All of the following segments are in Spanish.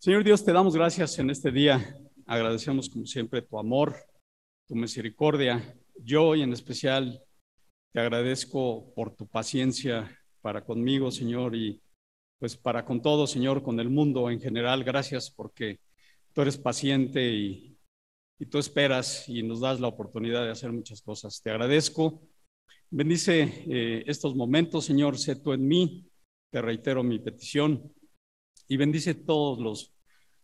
Señor Dios, te damos gracias en este día. Agradecemos como siempre tu amor, tu misericordia. Yo y en especial te agradezco por tu paciencia para conmigo, Señor, y pues para con todo, Señor, con el mundo en general. Gracias porque tú eres paciente y, tú esperas y nos das la oportunidad de hacer muchas cosas. Te agradezco. Bendice eh, estos momentos, Señor, sé tú en mí. Te reitero mi petición y bendice todos los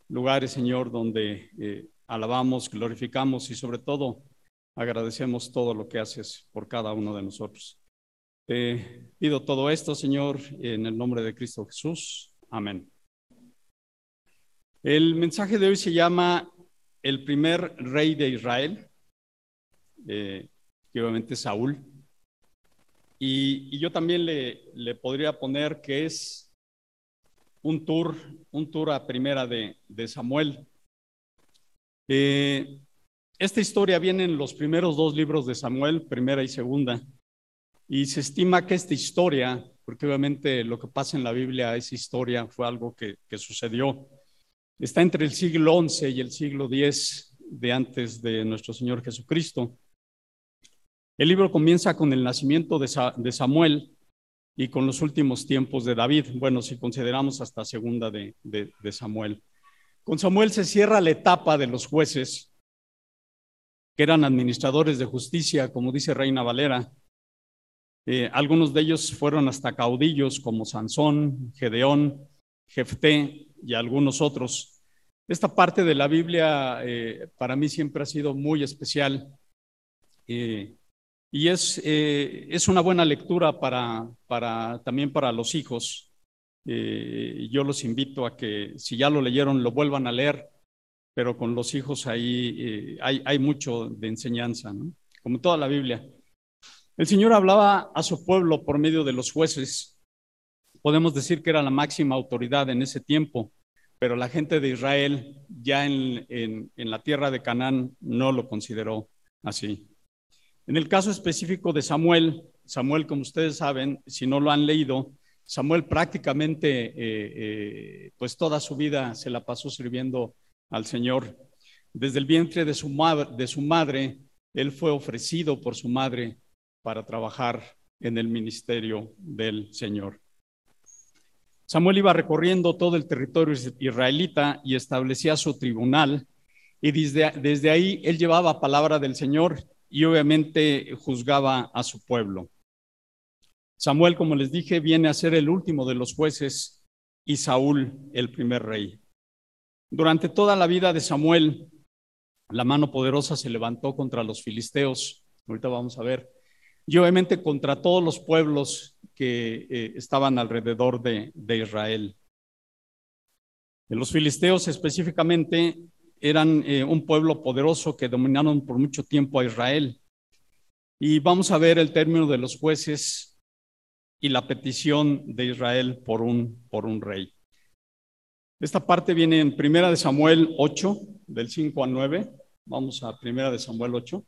lugares, Señor, donde eh, alabamos, glorificamos y sobre todo agradecemos todo lo que haces por cada uno de nosotros. Te pido todo esto, Señor, en el nombre de Cristo Jesús. Amén. El mensaje de hoy se llama El primer rey de Israel, eh, que obviamente Saúl. Y, yo también le, le podría poner que es un tour, un tour a primera de, Samuel. Eh, esta historia viene en los primeros dos libros de Samuel, primera y segunda, y se estima que esta historia, porque obviamente lo que pasa en la Biblia, esa historia fue algo que, sucedió, está entre el siglo XI y el siglo X de antes de nuestro Señor Jesucristo. El libro comienza con el nacimiento de Samuel, y con los últimos tiempos de David, bueno, si consideramos hasta segunda de, Samuel. Con Samuel se cierra la etapa de los jueces, que eran administradores de justicia, como dice Reina Valera. Eh, algunos de ellos fueron hasta caudillos como Sansón, Gedeón, Jefté y algunos otros. Esta parte de la Biblia eh, para mí siempre ha sido muy especial. Eh, y es, eh, es una buena lectura para, para, también para los hijos. Eh, yo los invito a que si ya lo leyeron, lo vuelvan a leer, pero con los hijos ahí eh, hay, hay, mucho de enseñanza, como toda la Biblia. El Señor hablaba a su pueblo por medio de los jueces. Podemos decir que era la máxima autoridad en ese tiempo, pero la gente de Israel ya en, en, en la tierra de Canaán no lo consideró así. En el caso específico de Samuel, Samuel, como ustedes saben, si no lo han leído, Samuel prácticamente, eh, eh, pues toda su vida se la pasó sirviendo al Señor. Desde el vientre de su, madre, él fue ofrecido por su madre para trabajar en el ministerio del Señor. Samuel iba recorriendo todo el territorio israelita y establecía su tribunal y desde, desde ahí él llevaba palabra del Señor y obviamente juzgaba a su pueblo. Samuel, como les dije, viene a ser el último de los jueces y Saúl el primer rey. Durante toda la vida de Samuel, la mano poderosa se levantó contra los filisteos, ahorita vamos a ver, y obviamente contra todos los pueblos que eh, estaban alrededor de, de Israel. Los filisteos específicamente eran eh, un pueblo poderoso que dominaron por mucho tiempo a Israel. Y vamos a ver el término de los jueces y la petición de Israel por un, por un rey. Esta parte viene en Primera de Samuel 8, del 5 al 9. Vamos a Primera de Samuel 8.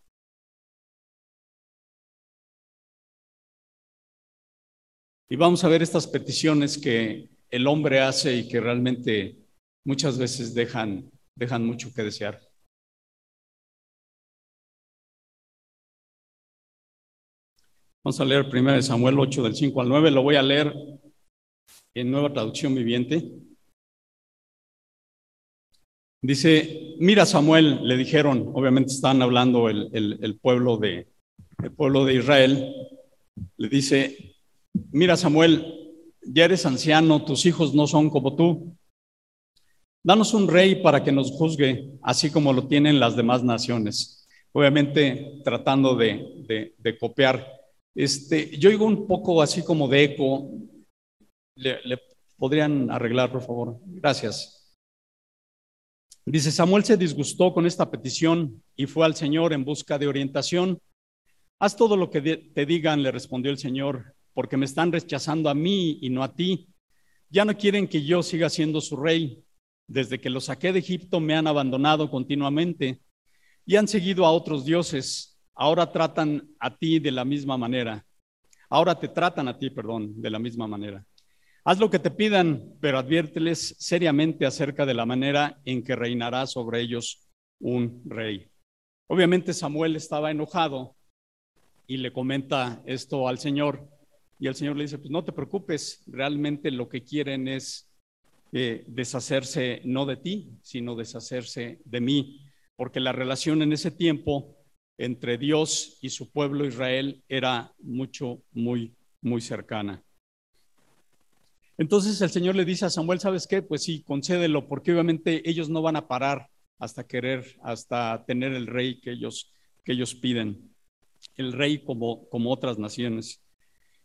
Y vamos a ver estas peticiones que el hombre hace y que realmente muchas veces dejan dejan mucho que desear. Vamos a leer 1 Samuel 8 del 5 al 9. Lo voy a leer en nueva traducción viviente. Dice, mira Samuel, le dijeron, obviamente están hablando el, el, pueblo de, el pueblo de Israel, le dice, mira Samuel, ya eres anciano, tus hijos no son como tú, Danos un rey para que nos juzgue, así como lo tienen las demás naciones. Obviamente tratando de, copiar. Este, yo oigo un poco así como de eco. ¿Le, ¿Le, podrían arreglar, por favor? Gracias. Dice, Samuel se disgustó con esta petición y fue al Señor en busca de orientación. Haz todo lo que te digan, le respondió el Señor, porque me están rechazando a mí y no a ti. Ya no quieren que yo siga siendo su rey. Desde que los saqué de Egipto me han abandonado continuamente y han seguido a otros dioses. Ahora tratan a ti de la misma manera. Ahora te tratan a ti, perdón, de la misma manera. Haz lo que te pidan, pero adviérteles seriamente acerca de la manera en que reinará sobre ellos un rey. Obviamente Samuel estaba enojado y le comenta esto al Señor. Y el Señor le dice, pues no te preocupes, realmente lo que quieren es eh, deshacerse no de ti, sino deshacerse de mí, porque la relación en ese tiempo entre Dios y su pueblo Israel era mucho, muy, muy cercana. Entonces el Señor le dice a Samuel, ¿sabes qué? Pues sí, concédelo, porque obviamente ellos no van a parar hasta querer, hasta tener el rey que ellos, que ellos piden, el rey como, como otras naciones.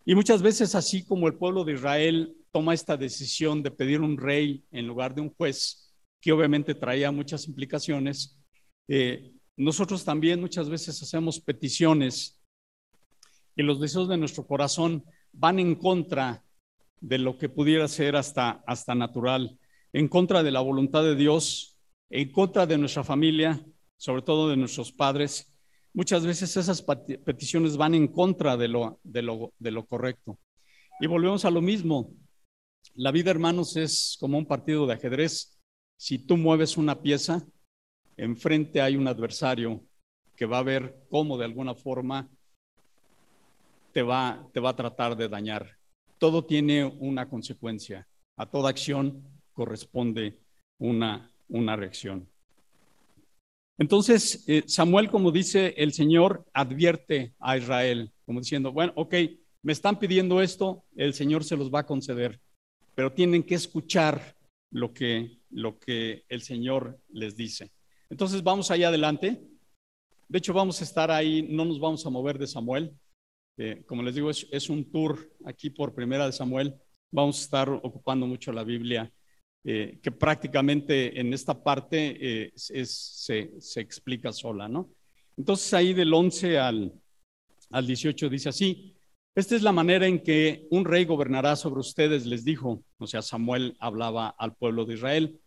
Y muchas veces, así como el pueblo de Israel toma esta decisión de pedir un rey en lugar de un juez, que obviamente traía muchas implicaciones, eh, nosotros también muchas veces hacemos peticiones y los deseos de nuestro corazón van en contra de lo que pudiera ser hasta, hasta natural, en contra de la voluntad de Dios, en contra de nuestra familia, sobre todo de nuestros padres. Muchas veces esas peticiones van en contra de lo, de lo, de lo correcto. Y volvemos a lo mismo. La vida, hermanos, es como un partido de ajedrez. Si tú mueves una pieza, enfrente hay un adversario que va a ver cómo de alguna forma te va, te va a tratar de dañar. Todo tiene una consecuencia. A toda acción corresponde una, una reacción. Entonces, eh, Samuel, como dice el Señor, advierte a Israel, como diciendo, bueno, ok, me están pidiendo esto, el Señor se los va a conceder, pero tienen que escuchar lo que, lo que el Señor les dice. Entonces vamos allá adelante. De hecho, vamos a estar ahí, no nos vamos a mover de Samuel. Eh, como les digo, es, un tour aquí por primera de Samuel. Vamos a estar ocupando mucho la Biblia, eh, que prácticamente en esta parte eh, se, explica sola, ¿no? Entonces ahí del 11 al, al 18 dice así, esta es la manera en que un rey gobernará sobre ustedes, les dijo. O sea, Samuel hablaba al pueblo de Israel.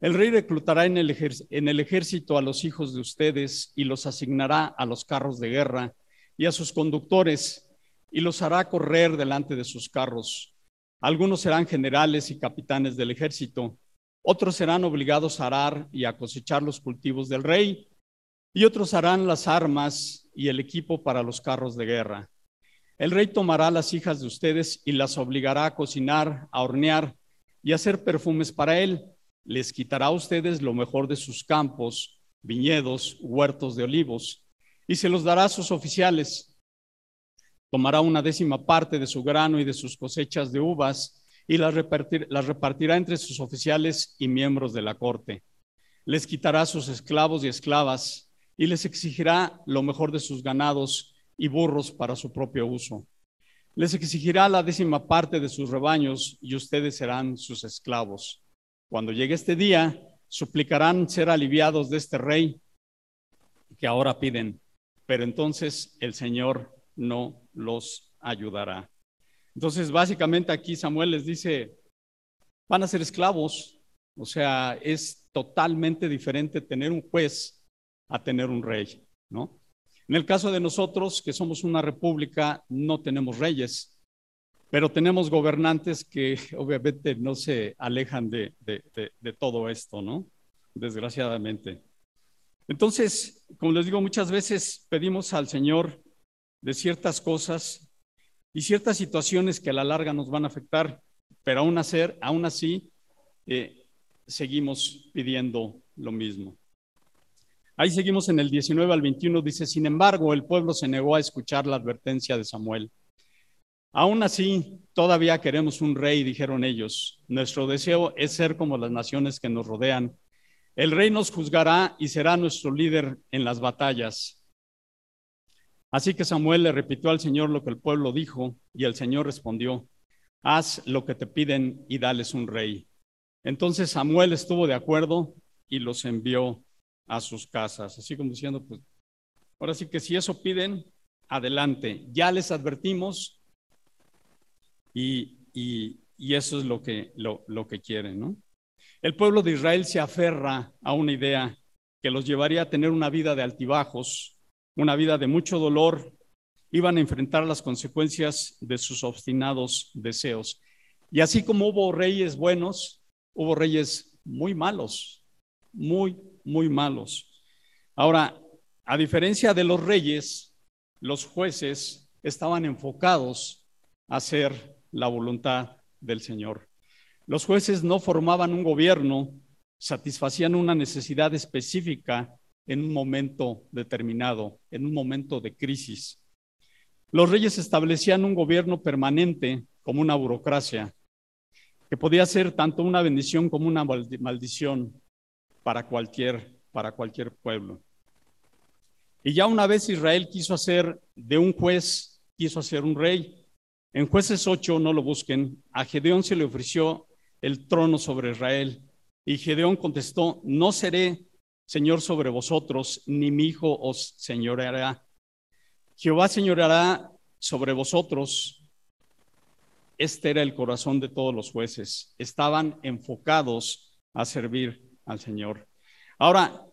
El rey reclutará en el, ejército a los hijos de ustedes y los asignará a los carros de guerra y a sus conductores y los hará correr delante de sus carros. Algunos serán generales y capitanes del ejército, otros serán obligados a arar y a cosechar los cultivos del rey, y otros harán las armas y el equipo para los carros de guerra. El rey tomará las hijas de ustedes y las obligará a cocinar, a hornear y a hacer perfumes para él les quitará a ustedes lo mejor de sus campos, viñedos, huertos de olivos, y se los dará a sus oficiales. Tomará una décima parte de su grano y de sus cosechas de uvas y las, repartirá entre sus oficiales y miembros de la corte. Les quitará sus esclavos y esclavas y les exigirá lo mejor de sus ganados y burros para su propio uso. Les exigirá la décima parte de sus rebaños y ustedes serán sus esclavos. Cuando llegue este día, suplicarán ser aliviados de este rey que ahora piden, pero entonces el Señor no los ayudará. Entonces, básicamente aquí Samuel les dice, van a ser esclavos, o sea, es totalmente diferente tener un juez a tener un rey, ¿no? En el caso de nosotros, que somos una república, no tenemos reyes, pero tenemos gobernantes que obviamente no se alejan de, todo esto, ¿no? Desgraciadamente. Entonces, como les digo, muchas veces pedimos al Señor de ciertas cosas y ciertas situaciones que a la larga nos van a afectar, pero aún, así eh, seguimos pidiendo lo mismo. Ahí seguimos en el 19 al 21, dice, sin embargo, el pueblo se negó a escuchar la advertencia de Samuel. Aún así, todavía queremos un rey, dijeron ellos. Nuestro deseo es ser como las naciones que nos rodean. El rey nos juzgará y será nuestro líder en las batallas. Así que Samuel le repitió al Señor lo que el pueblo dijo y el Señor respondió, haz lo que te piden y dales un rey. Entonces Samuel estuvo de acuerdo y los envió a sus casas, así como diciendo, pues, ahora sí que si eso piden, adelante. Ya les advertimos, y, eso es lo que, lo, lo que quieren, ¿no? El pueblo de Israel se aferra a una idea que los llevaría a tener una vida de altibajos, una vida de mucho dolor, iban a enfrentar las consecuencias de sus obstinados deseos. Y así como hubo reyes buenos, hubo reyes muy malos, muy, muy malos. Ahora, a diferencia de los reyes, los jueces estaban enfocados a hacer la voluntad del Señor. Los jueces no formaban un gobierno, satisfacían una necesidad específica en un momento determinado, en un momento de crisis. Los reyes establecían un gobierno permanente como una burocracia, que podía ser tanto una bendición como una maldición para cualquier, para cualquier pueblo. Y ya una vez Israel quiso hacer de un juez, quiso hacer un rey. En jueces 8, no lo busquen, a Gedeón se le ofreció el trono sobre Israel. Y Gedeón contestó, no seré Señor sobre vosotros, ni mi hijo os señoreará. Jehová señoreará sobre vosotros. Este era el corazón de todos los jueces. Estaban enfocados a servir al Señor. Ahora,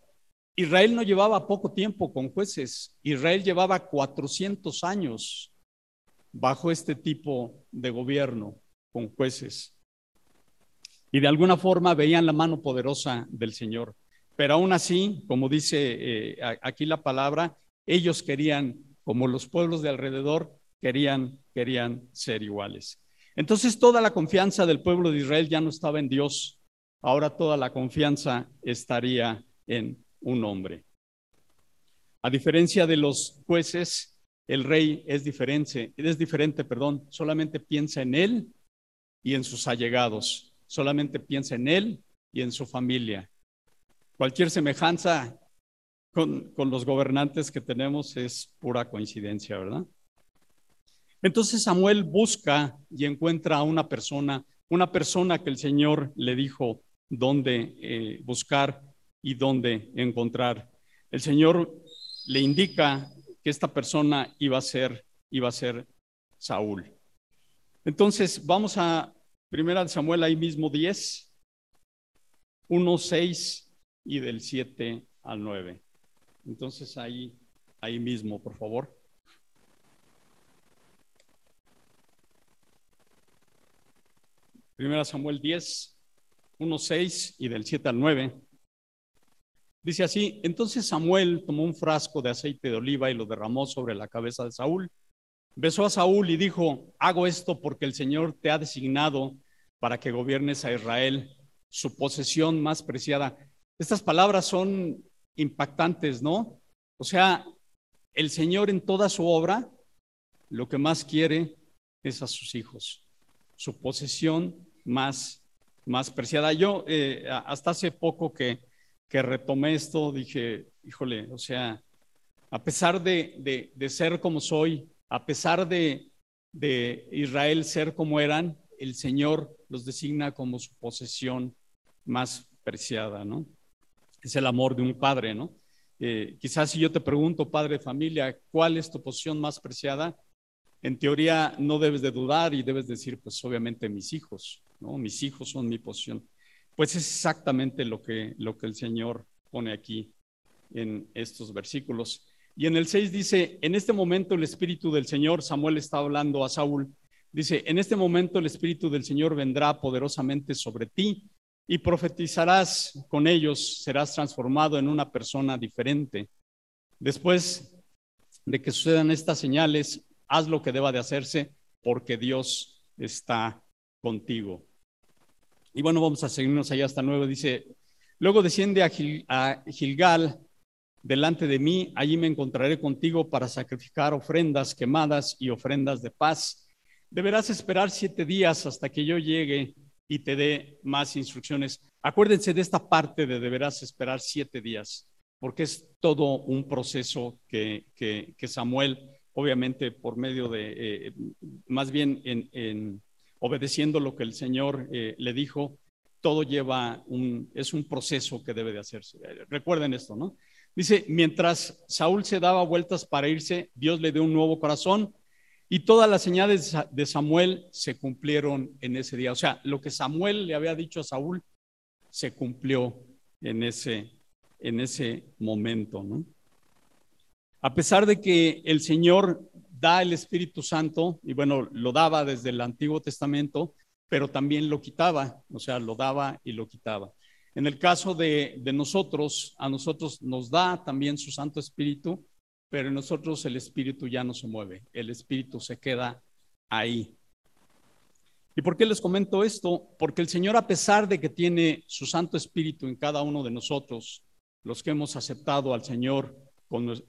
Israel no llevaba poco tiempo con jueces. Israel llevaba 400 años bajo este tipo de gobierno con jueces. Y de alguna forma veían la mano poderosa del Señor. Pero aún así, como dice eh, aquí la palabra, ellos querían, como los pueblos de alrededor, querían, querían ser iguales. Entonces toda la confianza del pueblo de Israel ya no estaba en Dios, ahora toda la confianza estaría en un hombre. A diferencia de los jueces, el rey es diferente, es diferente, perdón, solamente piensa en él y en sus allegados, solamente piensa en él y en su familia. Cualquier semejanza con, con los gobernantes que tenemos es pura coincidencia, ¿verdad? Entonces Samuel busca y encuentra a una persona, una persona que el Señor le dijo dónde eh, buscar y dónde encontrar. El Señor le indica que esta persona iba a ser, iba a ser Saúl. Entonces, vamos a Primera de Samuel ahí mismo 10, 1, 6 y del 7 al 9. Entonces, ahí, ahí mismo, por favor. Primera Samuel 10, 1, 6 y del 7 al 9. Dice así, entonces Samuel tomó un frasco de aceite de oliva y lo derramó sobre la cabeza de Saúl. Besó a Saúl y dijo, hago esto porque el Señor te ha designado para que gobiernes a Israel, su posesión más preciada. Estas palabras son impactantes, ¿no? O sea, el Señor en toda su obra lo que más quiere es a sus hijos, su posesión más, más preciada. Yo eh, hasta hace poco que que retomé esto, dije, híjole, o sea, a pesar de, ser como soy, a pesar de, de Israel ser como eran, el Señor los designa como su posesión más preciada, ¿no? Es el amor de un padre, ¿no? Eh, quizás si yo te pregunto, padre de familia, ¿cuál es tu posición más preciada? En teoría no debes de dudar y debes decir, pues obviamente mis hijos, Mis hijos son mi posición. Pues es exactamente lo que, lo que el Señor pone aquí en estos versículos. Y en el 6 dice, en este momento el Espíritu del Señor, Samuel está hablando a Saúl, dice, en este momento el Espíritu del Señor vendrá poderosamente sobre ti y profetizarás con ellos, serás transformado en una persona diferente. Después de que sucedan estas señales, haz lo que deba de hacerse porque Dios está contigo. Y bueno, vamos a seguirnos allá hasta nuevo. Dice, luego desciende a, Gilgal delante de mí, allí me encontraré contigo para sacrificar ofrendas quemadas y ofrendas de paz. Deberás esperar siete días hasta que yo llegue y te dé más instrucciones. Acuérdense de esta parte de deberás esperar siete días, porque es todo un proceso que, que, Samuel, obviamente por medio de, eh, más bien en obedeciendo lo que el Señor eh, le dijo, todo lleva un, es un proceso que debe de hacerse. Recuerden esto, ¿no? Dice, mientras Saúl se daba vueltas para irse, Dios le dio un nuevo corazón y todas las señales de Samuel se cumplieron en ese día. O sea, lo que Samuel le había dicho a Saúl se cumplió en ese, en ese momento, ¿no? A pesar de que el Señor da el Espíritu Santo, y bueno, lo daba desde el Antiguo Testamento, pero también lo quitaba, o sea, lo daba y lo quitaba. En el caso de, de nosotros, a nosotros nos da también su Santo Espíritu, pero en nosotros el Espíritu ya no se mueve, el Espíritu se queda ahí. ¿Y por qué les comento esto? Porque el Señor, a pesar de que tiene su Santo Espíritu en cada uno de nosotros, los que hemos aceptado al Señor,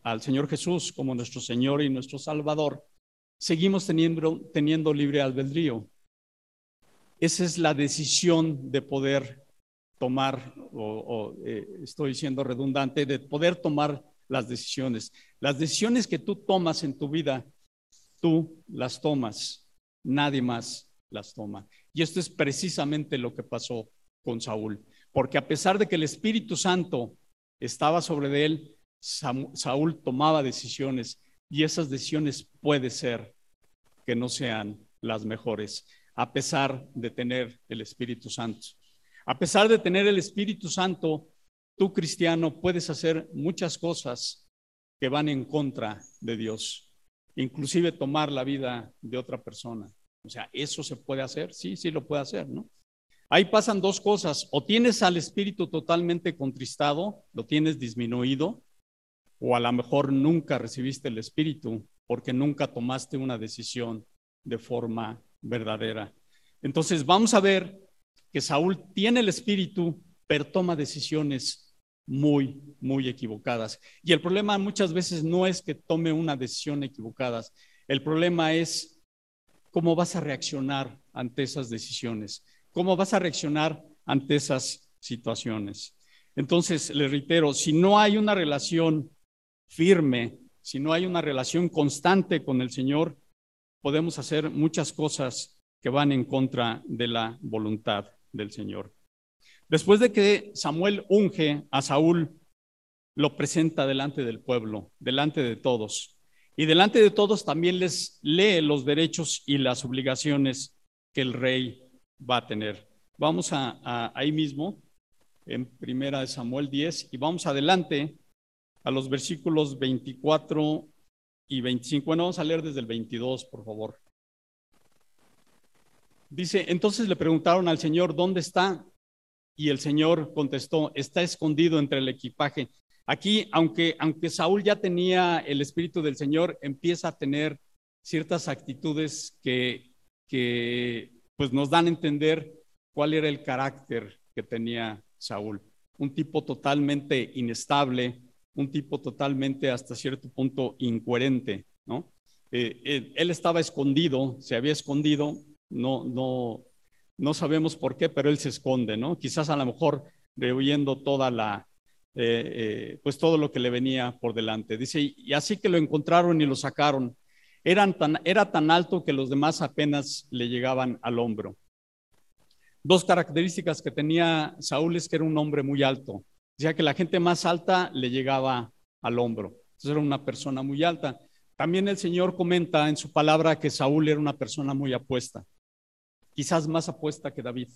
al Señor Jesús como nuestro Señor y nuestro Salvador, seguimos teniendo, teniendo libre albedrío. Esa es la decisión de poder tomar, o, eh, estoy siendo redundante, de poder tomar las decisiones. Las decisiones que tú tomas en tu vida, tú las tomas, nadie más las toma. Y esto es precisamente lo que pasó con Saúl, porque a pesar de que el Espíritu Santo estaba sobre él, Saúl tomaba decisiones y esas decisiones puede ser que no sean las mejores, a pesar de tener el Espíritu Santo. A pesar de tener el Espíritu Santo, tú cristiano puedes hacer muchas cosas que van en contra de Dios, inclusive tomar la vida de otra persona. O sea, ¿eso se puede hacer? Sí, sí lo puede hacer, ¿no? Ahí pasan dos cosas. O tienes al espíritu totalmente contristado, lo tienes disminuido, o a lo mejor nunca recibiste el espíritu porque nunca tomaste una decisión de forma verdadera. Entonces vamos a ver que Saúl tiene el espíritu, pero toma decisiones muy, muy equivocadas. Y el problema muchas veces no es que tome una decisión equivocada, el problema es cómo vas a reaccionar ante esas decisiones, cómo vas a reaccionar ante esas situaciones. Entonces, le reitero, si no hay una relación firme, si no hay una relación constante con el Señor, podemos hacer muchas cosas que van en contra de la voluntad del Señor. Después de que Samuel unge a Saúl, lo presenta delante del pueblo, delante de todos. Y delante de todos también les lee los derechos y las obligaciones que el rey va a tener. Vamos a, ahí mismo, en primera de Samuel 10, y vamos adelante a los versículos 24 y 25. Bueno, vamos a leer desde el 22, por favor. Dice, entonces le preguntaron al Señor, ¿dónde está? Y el Señor contestó, está escondido entre el equipaje. Aquí, aunque, aunque Saúl ya tenía el Espíritu del Señor, empieza a tener ciertas actitudes que, que pues nos dan a entender cuál era el carácter que tenía Saúl. Un tipo totalmente inestable, un tipo totalmente hasta cierto punto incoherente, ¿no? Eh, eh, él estaba escondido, se había escondido, no, no, no sabemos por qué, pero él se esconde, ¿no? Quizás a lo mejor rehuyendo toda la, eh, pues todo lo que le venía por delante. Dice, y así que lo encontraron y lo sacaron. Era tan alto que los demás apenas le llegaban al hombro. Dos características que tenía Saúl es que era un hombre muy alto. Decía que la gente más alta le llegaba al hombro. Entonces era una persona muy alta. También el Señor comenta en su palabra que Saúl era una persona muy apuesta. Quizás más apuesta que David,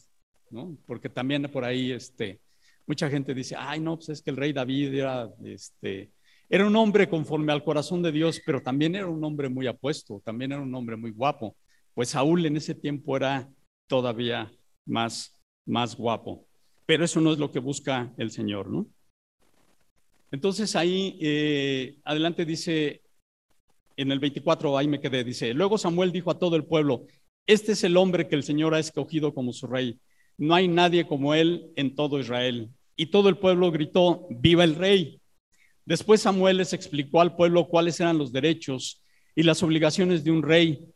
¿no? Porque también por ahí este, Mucha gente dice, ay, no, pues es que el rey David era, este, era un hombre conforme al corazón de Dios, pero también era un hombre muy apuesto, también era un hombre muy guapo. Pues Saúl en ese tiempo era todavía más, más guapo. Pero eso no es lo que busca el Señor, ¿no? Entonces ahí eh, adelante dice, en el 24, ahí me quedé, dice, luego Samuel dijo a todo el pueblo, este es el hombre que el Señor ha escogido como su rey. No hay nadie como él en todo Israel y todo el pueblo gritó, viva el rey. Después Samuel les explicó al pueblo cuáles eran los derechos y las obligaciones de un rey.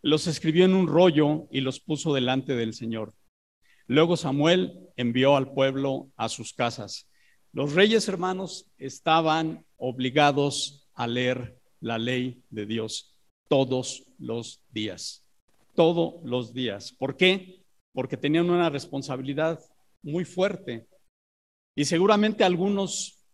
Los escribió en un rollo y los puso delante del Señor. Luego Samuel envió al pueblo a sus casas. Los reyes hermanos estaban obligados a leer la ley de Dios todos los días. Todos los días. ¿Por qué? Porque tenían una responsabilidad muy fuerte y seguramente algunos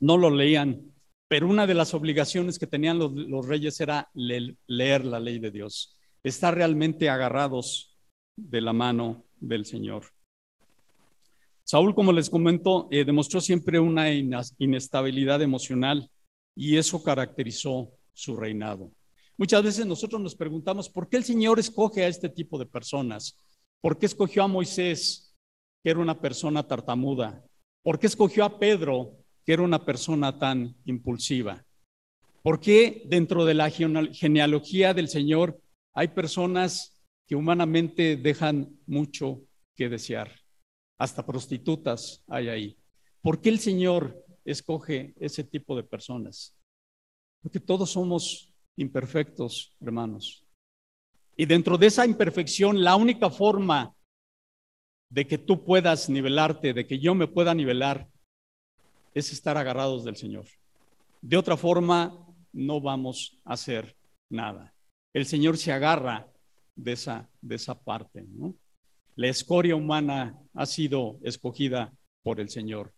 no lo leían, pero una de las obligaciones que tenían los, reyes era leer la ley de Dios, estar realmente agarrados de la mano del Señor. Saúl, como les comento, eh, demostró siempre una inestabilidad emocional y eso caracterizó su reinado. Muchas veces nosotros nos preguntamos, ¿por qué el Señor escoge a este tipo de personas? ¿Por qué escogió a Moisés, que era una persona tartamuda? ¿Por qué escogió a Pedro, que era una persona tan impulsiva? ¿Por qué dentro de la genealogía del Señor hay personas que humanamente dejan mucho que desear? Hasta prostitutas hay ahí. ¿Por qué el Señor escoge ese tipo de personas? Porque todos somos imperfectos, hermanos. Y dentro de esa imperfección, la única forma de que tú puedas nivelarte, de que yo me pueda nivelar, es estar agarrados del Señor. De otra forma, no vamos a hacer nada. El Señor se agarra de esa, de esa parte. La escoria humana ha sido escogida por el Señor.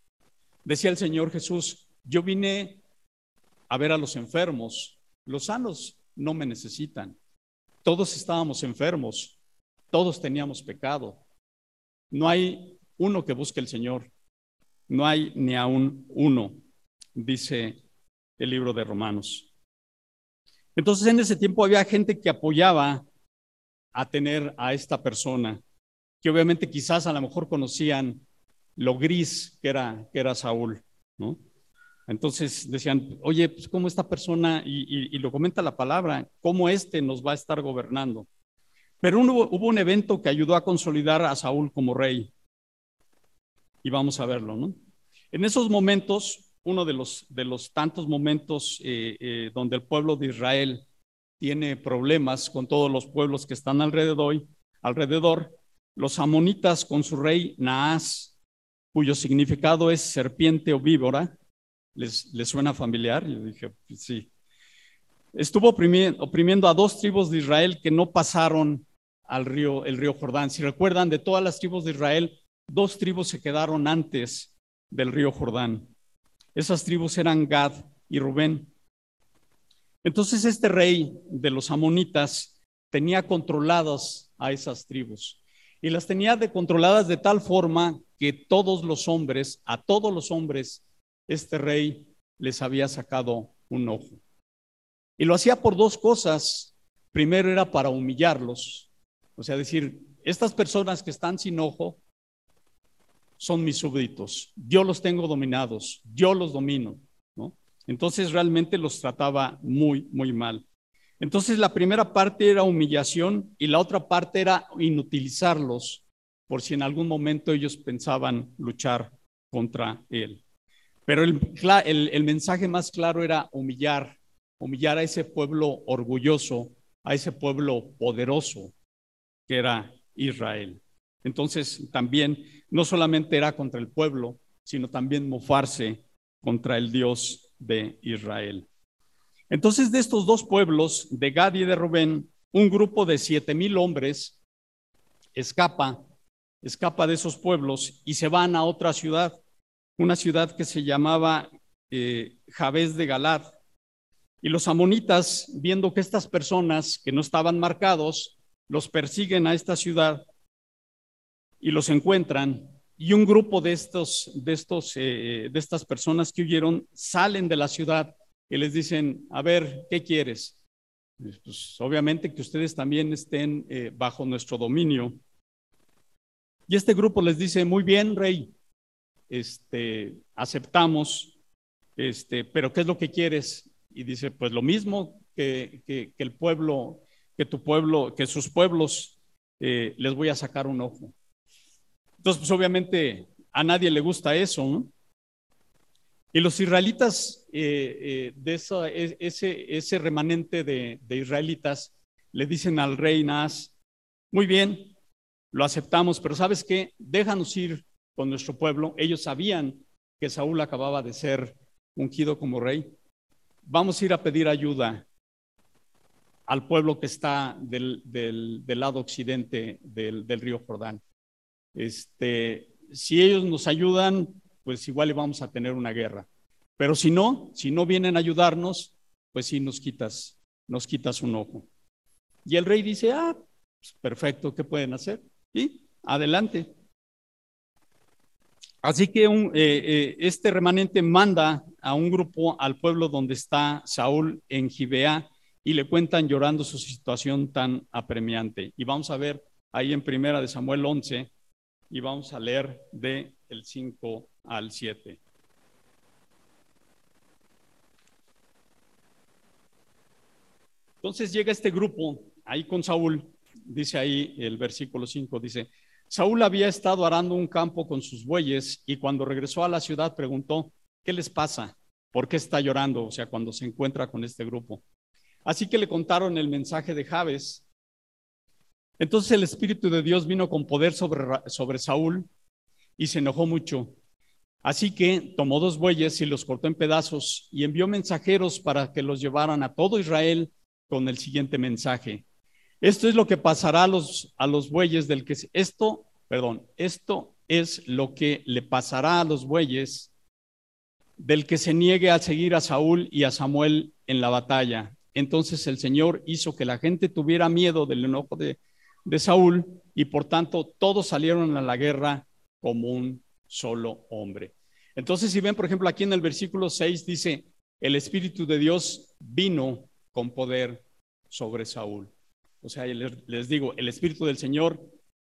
Decía el Señor Jesús, yo vine a ver a los enfermos, los sanos no me necesitan. Todos estábamos enfermos, todos teníamos pecado. No hay uno que busque el Señor, no hay ni aún uno, dice el libro de Romanos. Entonces en ese tiempo había gente que apoyaba a tener a esta persona, que obviamente quizás a lo mejor conocían lo gris que era, que era Saúl, ¿no? Entonces decían, oye, pues cómo esta persona, y, lo comenta la palabra, cómo este nos va a estar gobernando. Pero hubo, un evento que ayudó a consolidar a Saúl como rey. Y vamos a verlo, ¿no? En esos momentos, uno de los, de los tantos momentos eh, eh, donde el pueblo de Israel tiene problemas con todos los pueblos que están alrededor, alrededor los amonitas con su rey Naas, cuyo significado es serpiente o víbora, ¿Les, suena familiar? Yo dije, pues sí. Estuvo oprimiendo, a dos tribus de Israel que no pasaron al río, el río Jordán. Si recuerdan, de todas las tribus de Israel, dos tribus se quedaron antes del río Jordán. Esas tribus eran Gad y Rubén. Entonces este rey de los amonitas tenía controladas a esas tribus y las tenía de controladas de tal forma que todos los hombres, a todos los hombres este rey les había sacado un ojo. Y lo hacía por dos cosas. Primero era para humillarlos, o sea, decir, estas personas que están sin ojo son mis súbditos, yo los tengo dominados, yo los domino, ¿no? Entonces realmente los trataba muy, muy mal. Entonces la primera parte era humillación y la otra parte era inutilizarlos por si en algún momento ellos pensaban luchar contra él. Pero el, mensaje más claro era humillar, humillar a ese pueblo orgulloso, a ese pueblo poderoso que era Israel. Entonces también no solamente era contra el pueblo, sino también mofarse contra el Dios de Israel. Entonces de estos dos pueblos, de Gad y de Rubén, un grupo de siete mil hombres escapa, escapa de esos pueblos y se van a otra ciudad una ciudad que se llamaba eh, de Galad. Y los amonitas, viendo que estas personas que no estaban marcados, los persiguen a esta ciudad y los encuentran. Y un grupo de, estos, de, estos, eh, de estas personas que huyeron salen de la ciudad y les dicen, a ver, ¿qué quieres? Pues obviamente que ustedes también estén eh, bajo nuestro dominio. Y este grupo les dice, muy bien, rey, este, aceptamos, este, pero ¿qué es lo que quieres? Y dice, pues lo mismo que, que, el pueblo, que tu pueblo, que sus pueblos, eh, les voy a sacar un ojo. Entonces, pues obviamente a nadie le gusta eso. Y los israelitas, eh, eh, de e, ese, remanente de, israelitas, le dicen al rey Nas, muy bien, lo aceptamos, pero ¿sabes qué? Déjanos ir con nuestro pueblo. Ellos sabían que Saúl acababa de ser ungido como rey. Vamos a ir a pedir ayuda al pueblo que está del, lado occidente del, río Jordán. Este, si ellos nos ayudan, pues igual vamos a tener una guerra. Pero si no, si no vienen a ayudarnos, pues sí nos quitas, nos quitas un ojo. Y el rey dice, ah, pues perfecto, ¿qué pueden hacer? Y adelante. Así que eh, eh, este remanente manda a un grupo al pueblo donde está Saúl en Gibea y le cuentan llorando su situación tan apremiante. Y vamos a ver ahí en Primera de Samuel 11 y vamos a leer de el 5 al 7. Entonces llega este grupo ahí con Saúl, dice ahí el versículo 5, dice, Saúl había estado arando un campo con sus bueyes y cuando regresó a la ciudad preguntó, ¿qué les pasa? ¿Por qué está llorando? O sea, cuando se encuentra con este grupo. Así que le contaron el mensaje de Jabes. Entonces el Espíritu de Dios vino con poder sobre, sobre Saúl y se enojó mucho. Así que tomó dos bueyes y los cortó en pedazos y envió mensajeros para que los llevaran a todo Israel con el siguiente mensaje. Esto es lo que pasará a los, bueyes del que esto, perdón, esto es lo que le pasará a los bueyes del que se niegue a seguir a Saúl y a Samuel en la batalla. Entonces el Señor hizo que la gente tuviera miedo del enojo de, de Saúl y por tanto todos salieron a la guerra como un solo hombre. Entonces si ven, por ejemplo, aquí en el versículo 6 dice, el Espíritu de Dios vino con poder sobre Saúl. O sea, les digo, el Espíritu del Señor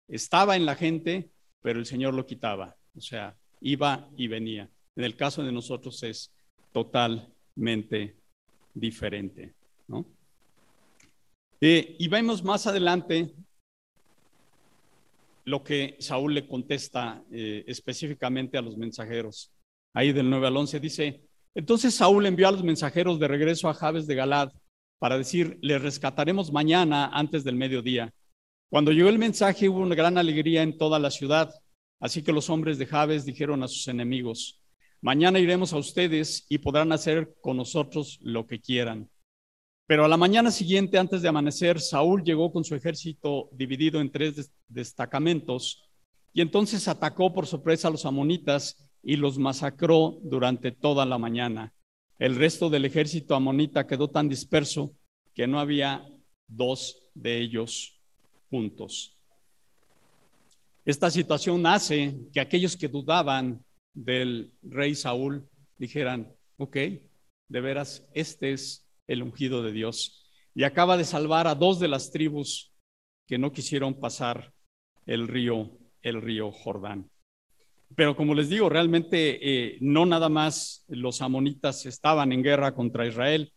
estaba en la gente, pero el Señor lo quitaba. O sea, iba y venía. En el caso de nosotros es totalmente diferente. ¿no? Eh, y vemos más adelante lo que Saúl le contesta eh, específicamente a los mensajeros. Ahí del 9 al 11 dice, entonces Saúl envió a los mensajeros de regreso a Jabes de Galad para decir, le rescataremos mañana antes del mediodía. Cuando llegó el mensaje hubo una gran alegría en toda la ciudad, así que los hombres de Jabes dijeron a sus enemigos, mañana iremos a ustedes y podrán hacer con nosotros lo que quieran. Pero a la mañana siguiente, antes de amanecer, Saúl llegó con su ejército dividido en tres destacamentos y entonces atacó por sorpresa a los amonitas y los masacró durante toda la mañana. El resto del ejército amonita quedó tan disperso que no había dos de ellos juntos. Esta situación hace que aquellos que dudaban del rey Saúl dijeran, ok, de veras, este es el ungido de Dios. Y acaba de salvar a dos de las tribus que no quisieron pasar el río, el río Jordán. Pero como les digo, realmente eh, no nada más los amonitas estaban en guerra contra Israel,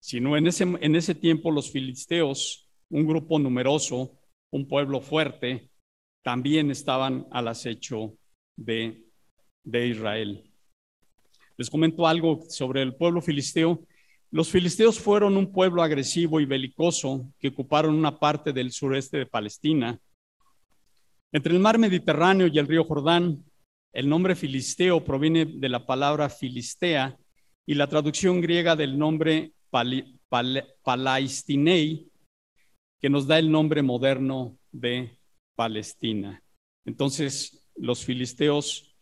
sino en ese, en ese tiempo los filisteos, un grupo numeroso, un pueblo fuerte, también estaban al acecho de, de Israel. Les comento algo sobre el pueblo filisteo. Los filisteos fueron un pueblo agresivo y belicoso que ocuparon una parte del sureste de Palestina. Entre el mar Mediterráneo y el río Jordán, el nombre filisteo proviene de la palabra filistea y la traducción griega del nombre palaistinei, que nos da el nombre moderno de Palestina. Entonces, los filisteos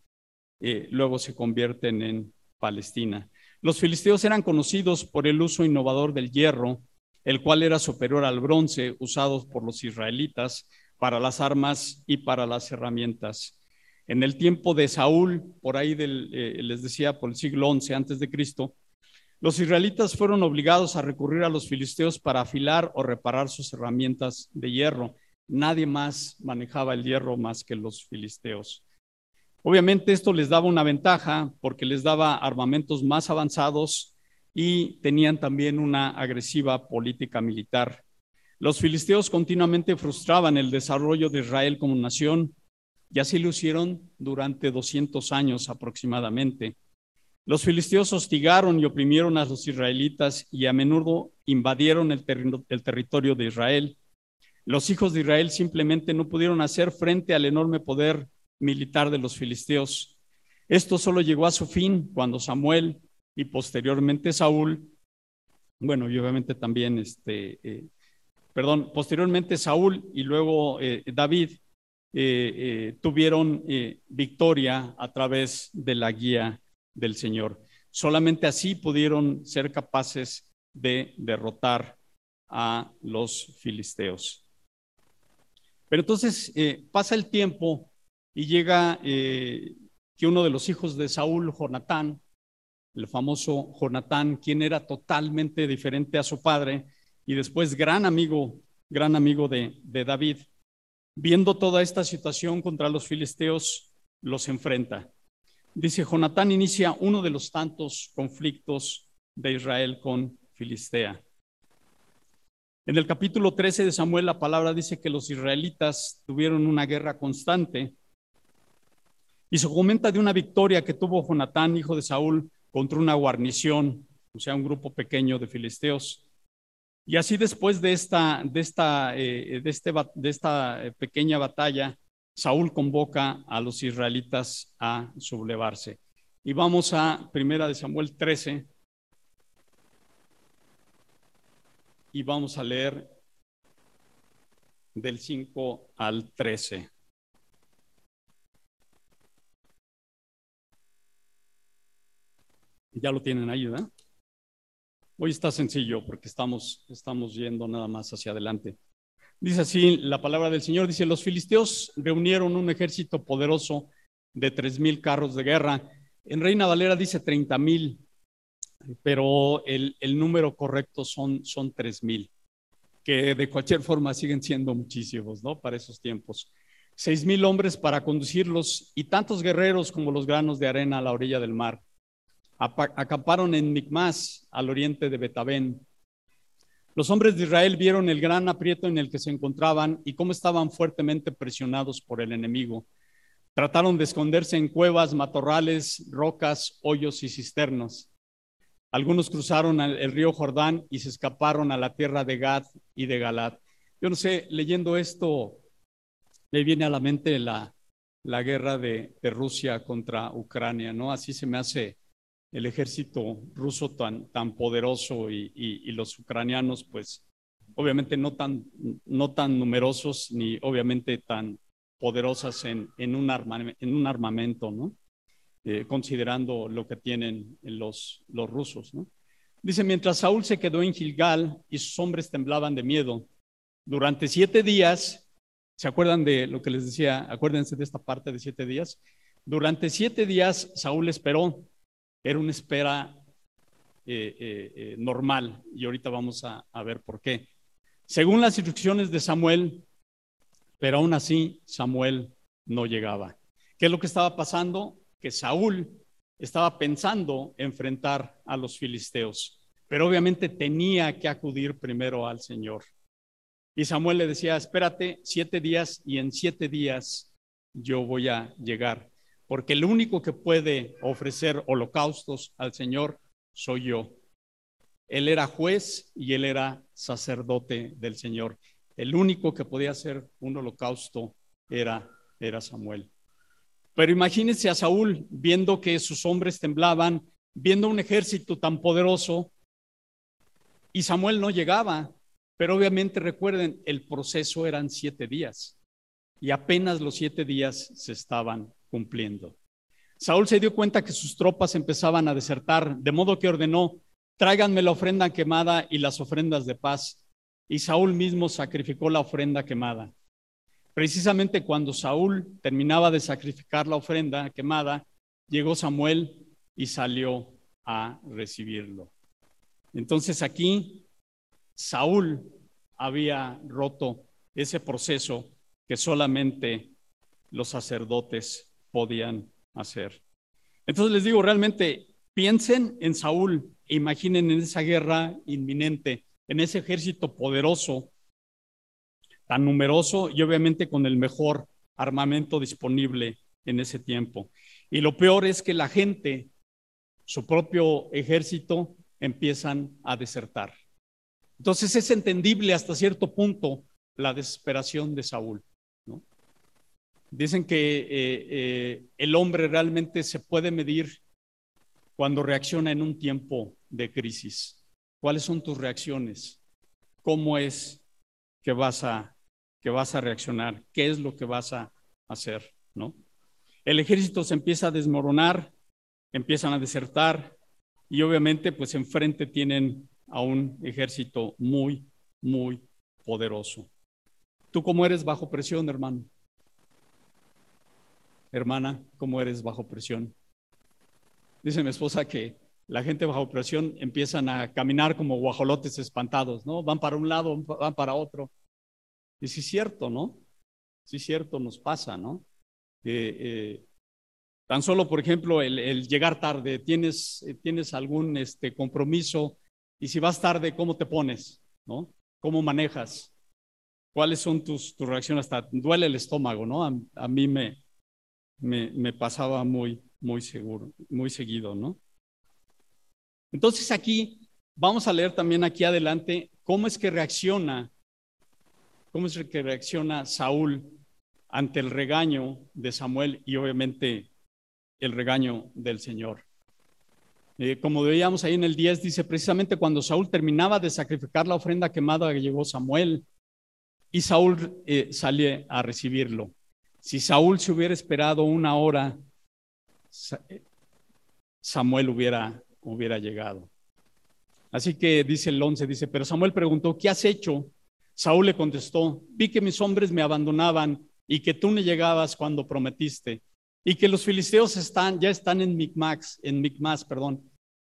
eh, luego se convierten en Palestina. Los filisteos eran conocidos por el uso innovador del hierro, el cual era superior al bronce usado por los israelitas para las armas y para las herramientas. En el tiempo de Saúl, por ahí del, eh, les decía, por el siglo XI antes de Cristo, los israelitas fueron obligados a recurrir a los filisteos para afilar o reparar sus herramientas de hierro. Nadie más manejaba el hierro más que los filisteos. Obviamente esto les daba una ventaja porque les daba armamentos más avanzados y tenían también una agresiva política militar. Los filisteos continuamente frustraban el desarrollo de Israel como nación y así lo hicieron durante 200 años aproximadamente. Los filisteos hostigaron y oprimieron a los israelitas y a menudo invadieron el, el, territorio de Israel. Los hijos de Israel simplemente no pudieron hacer frente al enorme poder militar de los filisteos. Esto solo llegó a su fin cuando Samuel y posteriormente Saúl, bueno, y obviamente también este, eh, perdón, posteriormente Saúl y luego eh, David eh, tuvieron victoria a través de la guía del Señor. Solamente así pudieron ser capaces de derrotar a los filisteos. Pero entonces pasa el tiempo y llega que uno de los hijos de Saúl, Jonatán, el famoso Jonatán, quien era totalmente diferente a su padre y después gran amigo, gran amigo de, de David, viendo toda esta situación contra los filisteos, los enfrenta. Dice, Jonatán inicia uno de los tantos conflictos de Israel con Filistea. En el capítulo 13 de Samuel la palabra dice que los israelitas tuvieron una guerra constante y se comenta de una victoria que tuvo Jonatán, hijo de Saúl, contra una guarnición, o sea, un grupo pequeño de filisteos. Y así después de esta, de esta, eh, este, de esta eh, pequeña batalla, Saúl convoca a los israelitas a sublevarse. Y vamos a Primera de Samuel 13 y vamos a leer del 5 al 13. Ya lo tienen ahí, ¿verdad? Hoy está sencillo porque estamos, estamos yendo nada más hacia adelante. Dice así la palabra del Señor, dice, los filisteos reunieron un ejército poderoso de tres mil carros de guerra. En Reina Valera dice treinta mil, pero el, número correcto son, son tres mil, que de cualquier forma siguen siendo muchísimos, ¿no? Para esos tiempos. Seis mil hombres para conducirlos y tantos guerreros como los granos de arena a la orilla del mar acamparon en Micmas, al oriente de Betabén. Los hombres de Israel vieron el gran aprieto en el que se encontraban y cómo estaban fuertemente presionados por el enemigo. Trataron de esconderse en cuevas, matorrales, rocas, hoyos y cisternas. Algunos cruzaron el río Jordán y se escaparon a la tierra de Gad y de Galat. Yo no sé, leyendo esto, me viene a la mente la, la guerra de, de Rusia contra Ucrania, ¿no? Así se me hace el ejército ruso tan, tan poderoso y, los ucranianos, pues obviamente no tan, no tan numerosos ni obviamente tan poderosas en, en, un, en un armamento, ¿no? Eh, considerando lo que tienen los, los rusos. ¿no? Dice, mientras Saúl se quedó en Gilgal y sus hombres temblaban de miedo, durante siete días, ¿se acuerdan de lo que les decía? Acuérdense de esta parte de siete días. Durante siete días Saúl esperó era una espera eh, eh, eh, normal y ahorita vamos a, a ver por qué. Según las instrucciones de Samuel, pero aún así Samuel no llegaba. ¿Qué es lo que estaba pasando? Que Saúl estaba pensando enfrentar a los filisteos, pero obviamente tenía que acudir primero al Señor. Y Samuel le decía, espérate siete días y en siete días yo voy a llegar porque el único que puede ofrecer holocaustos al Señor soy yo. Él era juez y él era sacerdote del Señor. El único que podía hacer un holocausto era, era Samuel. Pero imagínense a Saúl viendo que sus hombres temblaban, viendo un ejército tan poderoso y Samuel no llegaba. Pero obviamente recuerden, el proceso eran siete días y apenas los siete días se estaban cumpliendo. Saúl se dio cuenta que sus tropas empezaban a desertar, de modo que ordenó, tráiganme la ofrenda quemada y las ofrendas de paz. Y Saúl mismo sacrificó la ofrenda quemada. Precisamente cuando Saúl terminaba de sacrificar la ofrenda quemada, llegó Samuel y salió a recibirlo. Entonces aquí Saúl había roto ese proceso que solamente los sacerdotes podían hacer. Entonces les digo, realmente piensen en Saúl e imaginen en esa guerra inminente, en ese ejército poderoso, tan numeroso y obviamente con el mejor armamento disponible en ese tiempo. Y lo peor es que la gente, su propio ejército, empiezan a desertar. Entonces es entendible hasta cierto punto la desesperación de Saúl. Dicen que eh, eh, el hombre realmente se puede medir cuando reacciona en un tiempo de crisis. ¿Cuáles son tus reacciones? ¿Cómo es que vas a, que vas a reaccionar? ¿Qué es lo que vas a hacer? ¿no? El ejército se empieza a desmoronar, empiezan a desertar y obviamente pues enfrente tienen a un ejército muy, muy poderoso. ¿Tú cómo eres bajo presión, hermano? Hermana, cómo eres bajo presión. Dice mi esposa que la gente bajo presión empiezan a caminar como guajolotes espantados, ¿no? Van para un lado, van para otro. Y sí es cierto, ¿no? sí, cierto, nos pasa, ¿no? Eh, tan solo, por ejemplo, el, llegar tarde, tienes, tienes algún este, compromiso y si vas tarde, ¿cómo te pones? ¿No? ¿Cómo manejas? ¿Cuáles son tus, tus reacciones? Hasta duele el estómago, ¿no? A, mí me, me, pasaba muy, muy seguro, muy seguido, ¿no? Entonces aquí vamos a leer también aquí adelante cómo es que reacciona, cómo es que reacciona Saúl ante el regaño de Samuel y obviamente el regaño del Señor. Eh, como veíamos ahí en el 10, dice precisamente cuando Saúl terminaba de sacrificar la ofrenda quemada que llegó Samuel y Saúl eh, sale a recibirlo. Si Saúl se hubiera esperado una hora, eh, Samuel hubiera, hubiera llegado. Así que dice el 11, dice, pero Samuel preguntó, ¿qué has hecho? Saúl le contestó, vi que mis hombres me abandonaban y que tú no llegabas cuando prometiste y que los filisteos están, ya están en Micmax, en Micmas, perdón,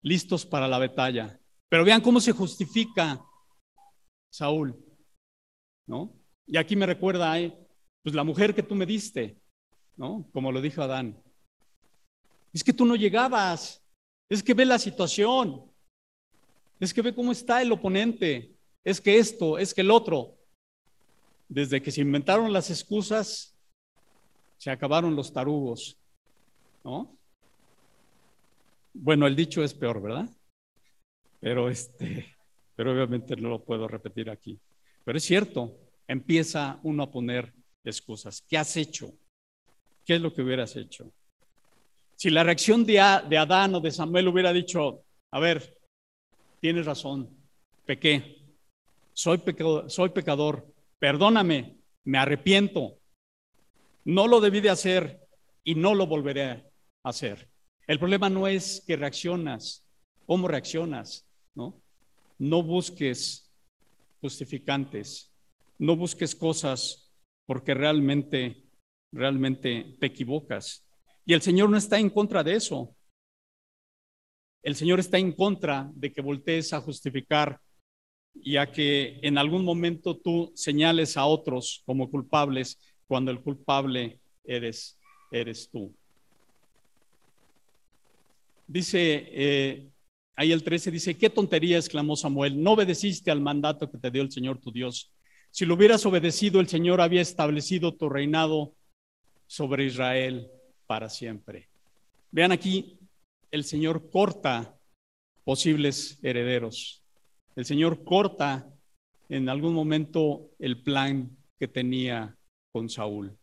listos para la batalla. Pero vean cómo se justifica Saúl, ¿no? Y aquí me recuerda, pues la mujer que tú me diste, ¿no? Como lo dijo Adán. Es que tú no llegabas, es que ve la situación, es que ve cómo está el oponente, es que esto, es que el otro. Desde que se inventaron las excusas, se acabaron los tarugos, ¿no? Bueno, el dicho es peor, ¿verdad? Pero este, pero obviamente no lo puedo repetir aquí. Pero es cierto, empieza uno a poner excusas. ¿Qué has hecho? ¿Qué es lo que hubieras hecho? Si la reacción de, Adán o de Samuel hubiera dicho, a ver, tienes razón, pequé, soy pecador, soy pecador, perdóname, me arrepiento, no lo debí de hacer y no lo volveré a hacer. El problema no es que reaccionas, cómo reaccionas, ¿no? No busques justificantes, no busques cosas porque realmente, realmente te equivocas. Y el Señor no está en contra de eso. El Señor está en contra de que voltees a justificar y a que en algún momento tú señales a otros como culpables cuando el culpable eres, eres tú. Dice, eh, ahí el 13 dice, qué tontería, exclamó Samuel, no obedeciste al mandato que te dio el Señor tu Dios. Si lo hubieras obedecido, el Señor había establecido tu reinado sobre Israel para siempre. Vean aquí, el Señor corta posibles herederos. El Señor corta en algún momento el plan que tenía con Saúl.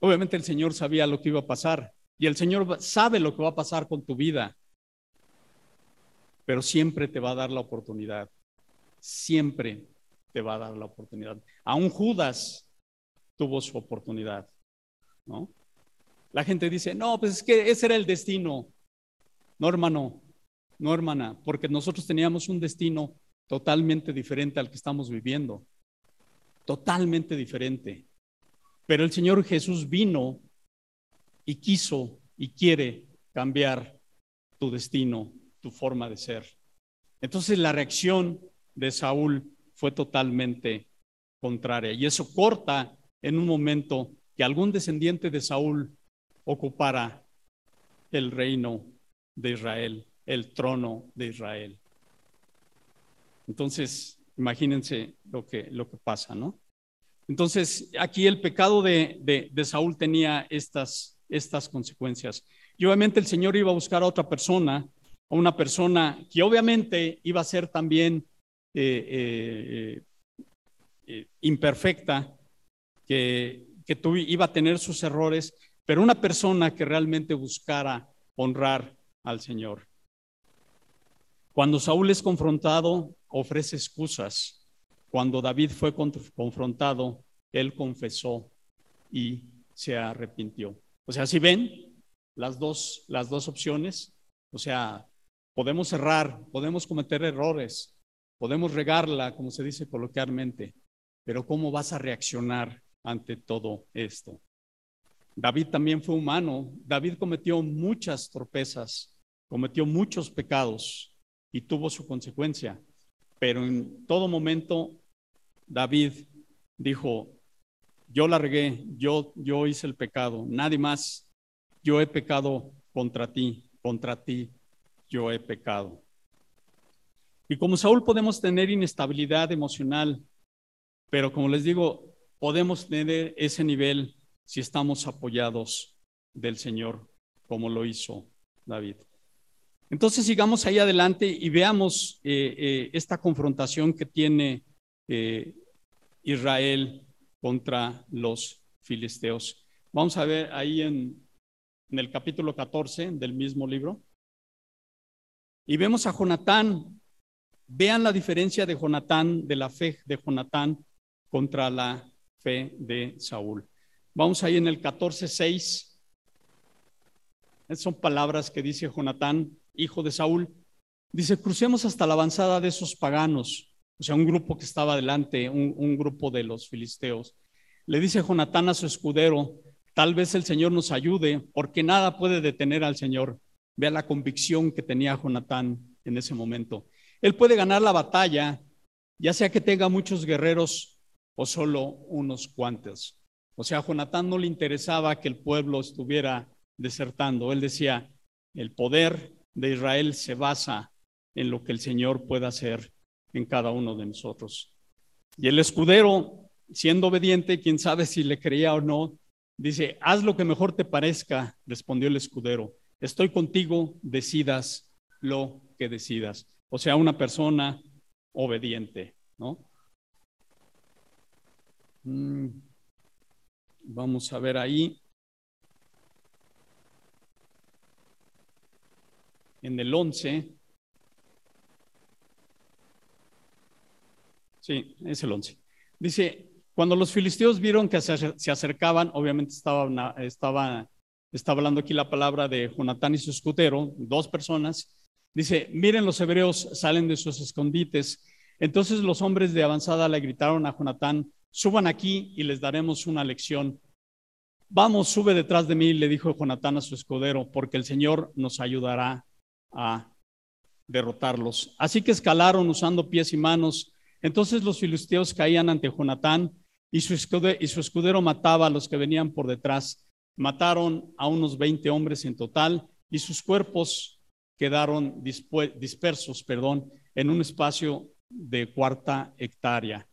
Obviamente el Señor sabía lo que iba a pasar y el Señor sabe lo que va a pasar con tu vida, pero siempre te va a dar la oportunidad. Siempre te va a dar la oportunidad. Aún Judas tuvo su oportunidad, ¿no? La gente dice, no, pues es que ese era el destino. No, hermano, no, hermana, porque nosotros teníamos un destino totalmente diferente al que estamos viviendo. Totalmente diferente. Pero el Señor Jesús vino y quiso y quiere cambiar tu destino, tu forma de ser. Entonces la reacción de Saúl fue totalmente contraria y eso corta en un momento que algún descendiente de Saúl ocupara el reino de Israel, el trono de Israel. Entonces, imagínense lo que, lo que pasa, ¿no? Entonces, aquí el pecado de, Saúl tenía estas, estas consecuencias. Y obviamente el Señor iba a buscar a otra persona, a una persona que obviamente iba a ser también eh, eh, eh, imperfecta, que, que iba a tener sus errores, pero una persona que realmente buscara honrar al Señor. Cuando Saúl es confrontado, ofrece excusas cuando David fue confrontado, él confesó y se arrepintió. O sea, si ven las dos, las dos opciones, o sea, podemos errar, podemos cometer errores, podemos regarla, como se dice coloquialmente, pero ¿cómo vas a reaccionar ante todo esto? David también fue humano, David cometió muchas torpezas, cometió muchos pecados y tuvo su consecuencia. Pero en todo momento David dijo, yo la regué, yo, yo hice el pecado, nadie más, yo he pecado contra ti, contra ti, yo he pecado. Y como Saúl podemos tener inestabilidad emocional, pero como les digo, podemos tener ese nivel si estamos apoyados del Señor, como lo hizo David. Entonces sigamos ahí adelante y veamos eh, eh, esta confrontación que tiene eh, Israel contra los filisteos. Vamos a ver ahí en, en el capítulo 14 del mismo libro. Y vemos a Jonatán. Vean la diferencia de Jonatán, de la fe de Jonatán contra la fe de Saúl. Vamos ahí en el 14.6. Estas son palabras que dice Jonatán, hijo de Saúl. Dice, crucemos hasta la avanzada de esos paganos, o sea, un grupo que estaba delante, un, un grupo de los filisteos. Le dice Jonatán a su escudero, tal vez el Señor nos ayude, porque nada puede detener al Señor. Vea la convicción que tenía Jonatán en ese momento. Él puede ganar la batalla, ya sea que tenga muchos guerreros o solo unos cuantos. O sea, a Jonatán no le interesaba que el pueblo estuviera desertando. Él decía, el poder de Israel se basa en lo que el Señor pueda hacer en cada uno de nosotros. Y el escudero, siendo obediente, quién sabe si le creía o no, dice, haz lo que mejor te parezca, respondió el escudero. Estoy contigo, decidas lo que decidas. O sea, una persona obediente, ¿no? Mm, vamos a ver ahí. En el 11. Sí, es el 11. Dice, cuando los filisteos vieron que se, acercaban, obviamente estaba, estaba, hablando aquí la palabra de Jonatán y su escudero, dos personas. Dice, miren los hebreos salen de sus escondites. Entonces los hombres de avanzada le gritaron a Jonatán, suban aquí y les daremos una lección. Vamos, sube detrás de mí, le dijo Jonatán a su escudero, porque el Señor nos ayudará a derrotarlos. Así que escalaron usando pies y manos. Entonces los filisteos caían ante Jonatán y su, escudero, y su escudero mataba a los que venían por detrás. Mataron a unos 20 hombres en total y sus cuerpos quedaron dispersos, perdón, en un espacio de cuarta hectárea.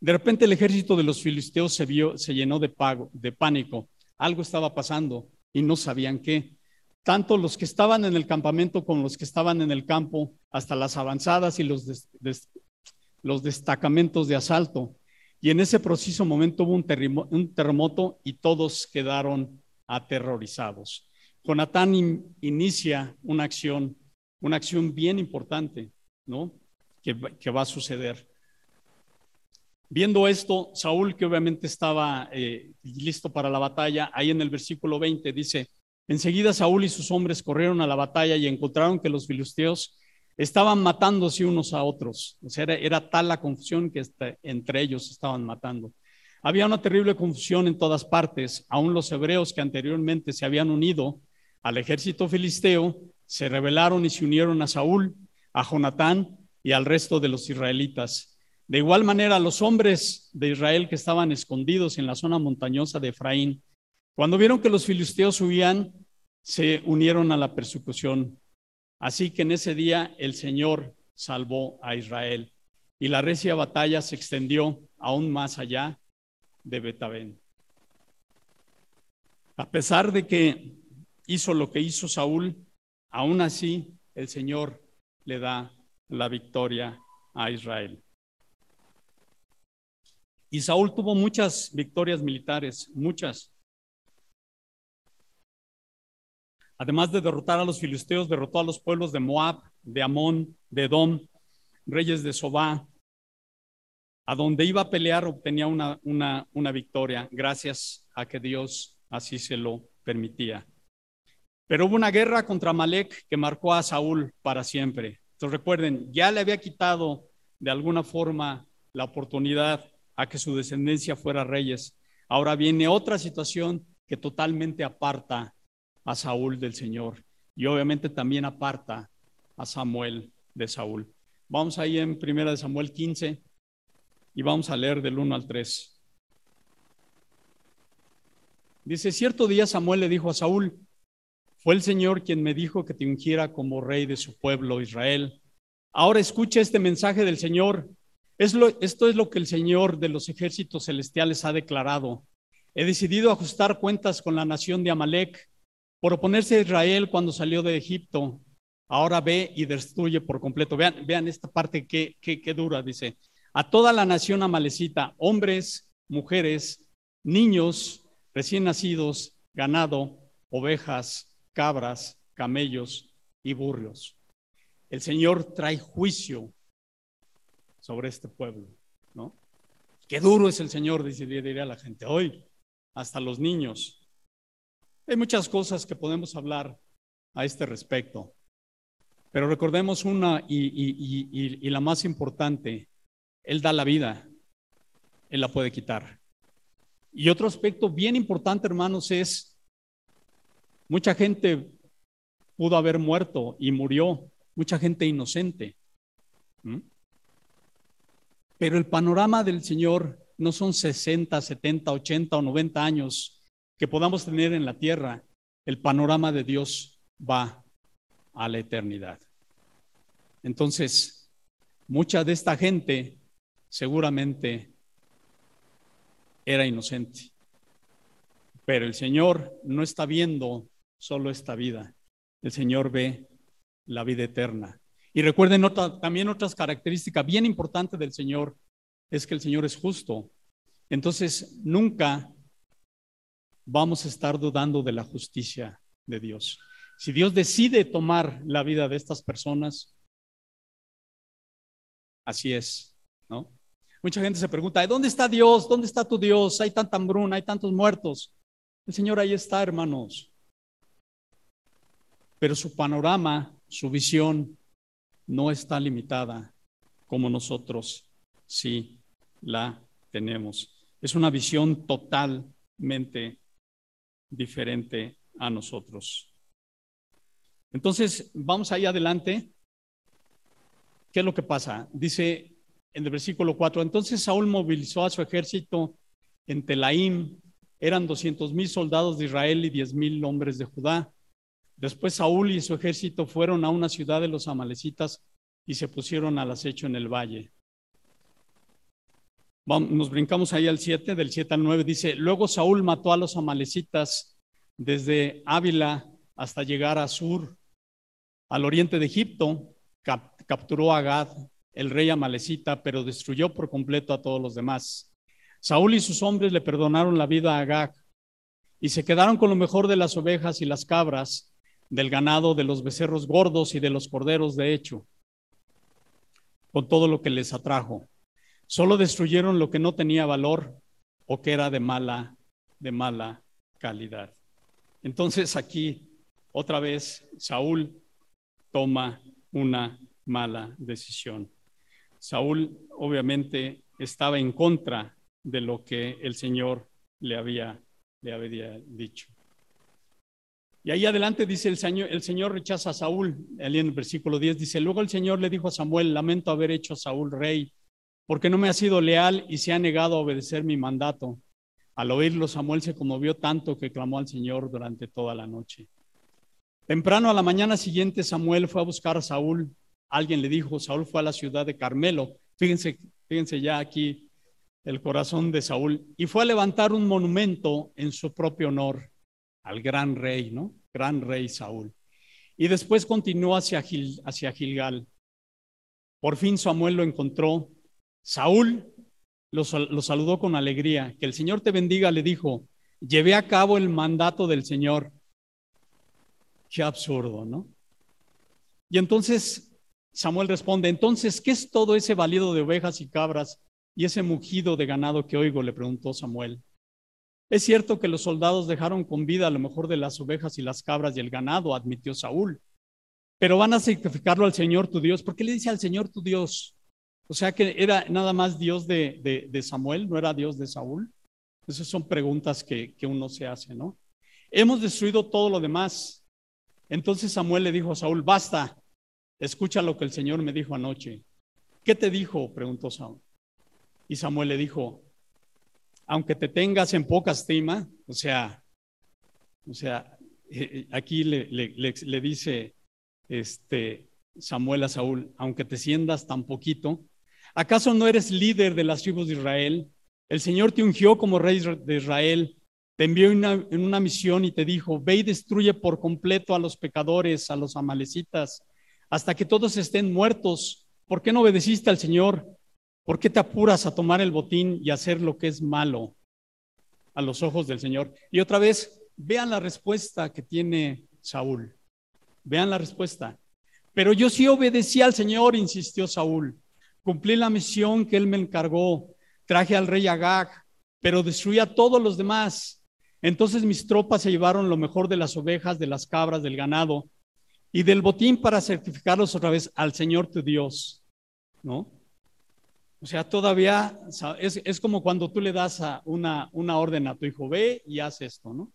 De repente el ejército de los filisteos se, vio, se llenó de, pago, de pánico. Algo estaba pasando y no sabían qué. Tanto los que estaban en el campamento como los que estaban en el campo, hasta las avanzadas y los, los destacamentos de asalto. Y en ese preciso momento hubo un, un terremoto y todos quedaron aterrorizados. Jonatán inicia una acción, una acción bien importante, ¿no? Que, va a suceder. Viendo esto, Saúl, que obviamente estaba eh, listo para la batalla, ahí en el versículo 20 dice, enseguida Saúl y sus hombres corrieron a la batalla y encontraron que los filisteos estaban matándose unos a otros. O sea, era, tal la confusión que entre ellos estaban matando. Había una terrible confusión en todas partes. Aún los hebreos que anteriormente se habían unido al ejército filisteo se rebelaron y se unieron a Saúl, a Jonatán y al resto de los israelitas. De igual manera, los hombres de Israel que estaban escondidos en la zona montañosa de Efraín, cuando vieron que los filisteos huían, se unieron a la persecución. Así que en ese día el Señor salvó a Israel y la recia batalla se extendió aún más allá de Betabén. A pesar de que hizo lo que hizo Saúl, aún así el Señor le da la victoria a Israel. Y Saúl tuvo muchas victorias militares, muchas. Además de derrotar a los filisteos, derrotó a los pueblos de Moab, de Amón, de Edom, reyes de Sobá. A donde iba a pelear obtenía una, una, una victoria, gracias a que Dios así se lo permitía. Pero hubo una guerra contra Malek que marcó a Saúl para siempre. Entonces recuerden, ya le había quitado de alguna forma la oportunidad a que su descendencia fuera reyes. Ahora viene otra situación que totalmente aparta a Saúl del Señor y obviamente también aparta a Samuel de Saúl. Vamos ahí en primera de Samuel 15 y vamos a leer del 1 al 3. Dice, cierto día Samuel le dijo a Saúl, fue el Señor quien me dijo que te ungiera como rey de su pueblo Israel. Ahora escucha este mensaje del Señor. esto es lo que el Señor de los ejércitos celestiales ha declarado. He decidido ajustar cuentas con la nación de Amalek por oponerse a Israel cuando salió de Egipto. Ahora ve y destruye por completo. Vean, esta parte que, que, dura, dice. A toda la nación amalecita, hombres, mujeres, niños, recién nacidos, ganado, ovejas, cabras, camellos y burros. El Señor trae juicio sobre este pueblo, ¿no? Qué duro es el Señor, diría la gente hoy hasta los niños. Hay muchas cosas que podemos hablar a este respecto, pero recordemos una y, la más importante, Él da la vida, Él la puede quitar. Y otro aspecto bien importante, hermanos, es, mucha gente pudo haber muerto y murió, mucha gente inocente. Pero el panorama del Señor no son 60, 70, 80 o 90 años que podamos tener en la tierra. El panorama de Dios va a la eternidad. Entonces, mucha de esta gente seguramente era inocente. Pero el Señor no está viendo solo esta vida. El Señor ve la vida eterna. Y recuerden también otras características bien importantes del Señor es que el Señor es justo. Entonces, nunca vamos a estar dudando de la justicia de Dios. Si Dios decide tomar la vida de estas personas, así es, ¿no? Mucha gente se pregunta, ¿dónde está Dios? ¿Dónde está tu Dios? Hay tanta hambruna, hay tantos muertos. El Señor ahí está, hermanos. Pero su panorama, su visión, no está limitada como nosotros sí la tenemos. Es una visión totalmente diferente a nosotros. Entonces, vamos ahí adelante. ¿Qué es lo que pasa? Dice en el versículo 4, entonces Saúl movilizó a su ejército en Telaim, eran 200 mil soldados de Israel y 10 mil hombres de Judá. Después Saúl y su ejército fueron a una ciudad de los amalecitas y se pusieron al acecho en el valle. Nos brincamos ahí al 7, del 7 al 9, dice, luego Saúl mató a los amalecitas desde Ávila hasta llegar a Sur, al oriente de Egipto, capturó a Gad, el rey amalecita, pero destruyó por completo a todos los demás. Saúl y sus hombres le perdonaron la vida a Agag y se quedaron con lo mejor de las ovejas y las cabras, del ganado, de los becerros gordos y de los corderos de hecho, con todo lo que les atrajo. Solo destruyeron lo que no tenía valor o que era de mala, de mala calidad. Entonces aquí otra vez Saúl toma una mala decisión. Saúl obviamente estaba en contra de lo que el Señor le había, le había dicho. Y ahí adelante dice el Señor, el Señor rechaza a Saúl, en el versículo 10 dice, luego el Señor le dijo a Samuel, lamento haber hecho a Saúl rey porque no me ha sido leal y se ha negado a obedecer mi mandato. Al oírlo, Samuel se conmovió tanto que clamó al Señor durante toda la noche. Temprano a la mañana siguiente, Samuel fue a buscar a Saúl. Alguien le dijo, Saúl fue a la ciudad de Carmelo. Fíjense, fíjense ya aquí el corazón de Saúl. Y fue a levantar un monumento en su propio honor al gran rey, ¿no? Gran rey Saúl. Y después continuó hacia, Gilgal. Por fin Samuel lo encontró Saúl lo, saludó con alegría. Que el Señor te bendiga, le dijo. Llevé a cabo el mandato del Señor. Qué absurdo, ¿no? Y entonces Samuel responde, entonces, ¿qué es todo ese valido de ovejas y cabras y ese mugido de ganado que oigo? Le preguntó Samuel. Es cierto que los soldados dejaron con vida a lo mejor de las ovejas y las cabras y el ganado, admitió Saúl. Pero van a sacrificarlo al Señor tu Dios. ¿Por qué le dice al Señor tu Dios? O sea que era nada más Dios de, Samuel, no era Dios de Saúl. Esas son preguntas que, que uno se hace, ¿no? Hemos destruido todo lo demás. Entonces Samuel le dijo a Saúl, basta, escucha lo que el Señor me dijo anoche. ¿Qué te dijo? preguntó Saúl. Y Samuel le dijo, aunque te tengas en poca estima, o sea, O sea, eh, eh, aquí le, dice este, Samuel a Saúl, aunque te sientas tan poquito, ¿acaso no eres líder de las tribus de Israel? El Señor te ungió como rey de Israel, te envió en una misión y te dijo, ve y destruye por completo a los pecadores, a los amalecitas, hasta que todos estén muertos. ¿Por qué no obedeciste al Señor? ¿Por qué te apuras a tomar el botín y hacer lo que es malo a los ojos del Señor? Y otra vez, vean la respuesta que tiene Saúl. Vean la respuesta. Pero yo sí obedecí al Señor, insistió Saúl. Cumplí la misión que él me encargó. Traje al rey Agag, pero destruí a todos los demás. Entonces mis tropas se llevaron lo mejor de las ovejas, de las cabras, del ganado y del botín para certificarlos otra vez al Señor tu Dios. ¿No? O sea, todavía es, es como cuando tú le das una, una orden a tu hijo, ve y haz esto, ¿no?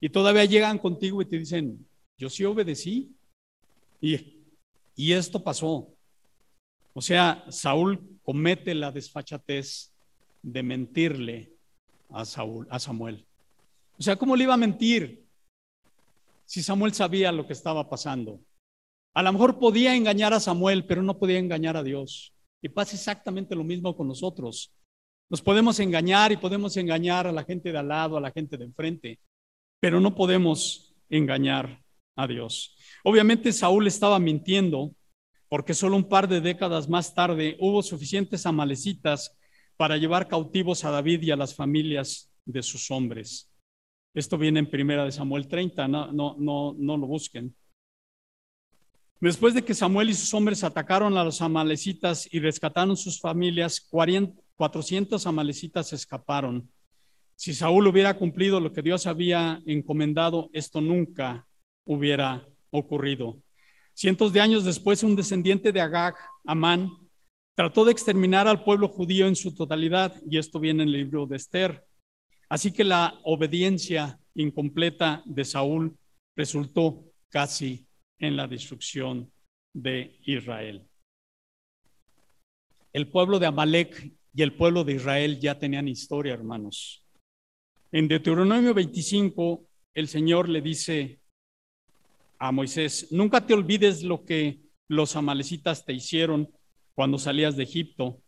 Y todavía llegan contigo y te dicen, yo sí obedecí. Y, y esto pasó. O sea, Saúl comete la desfachatez de mentirle a, Saúl, a Samuel. O sea, ¿cómo le iba a mentir si Samuel sabía lo que estaba pasando? A lo mejor podía engañar a Samuel, pero no podía engañar a Dios. Y pasa exactamente lo mismo con nosotros. Nos podemos engañar y podemos engañar a la gente de al lado, a la gente de enfrente, pero no podemos engañar a Dios. Obviamente Saúl estaba mintiendo porque solo un par de décadas más tarde hubo suficientes amalecitas para llevar cautivos a David y a las familias de sus hombres. Esto viene en primera de Samuel 30, no, no, no, no lo busquen. Después de que Samuel y sus hombres atacaron a los amalecitas y rescataron sus familias, 400 amalecitas escaparon. Si Saúl hubiera cumplido lo que Dios había encomendado, esto nunca hubiera ocurrido. Cientos de años después, un descendiente de Agag, Amán, trató de exterminar al pueblo judío en su totalidad, y esto viene en el libro de Esther. Así que la obediencia incompleta de Saúl resultó casi en la destrucción de Israel. El pueblo de Amalek y el pueblo de Israel ya tenían historia, hermanos. En Deuteronomio 25, el Señor le dice a Moisés, nunca te olvides lo que los amalecitas te hicieron cuando salías de Egipto.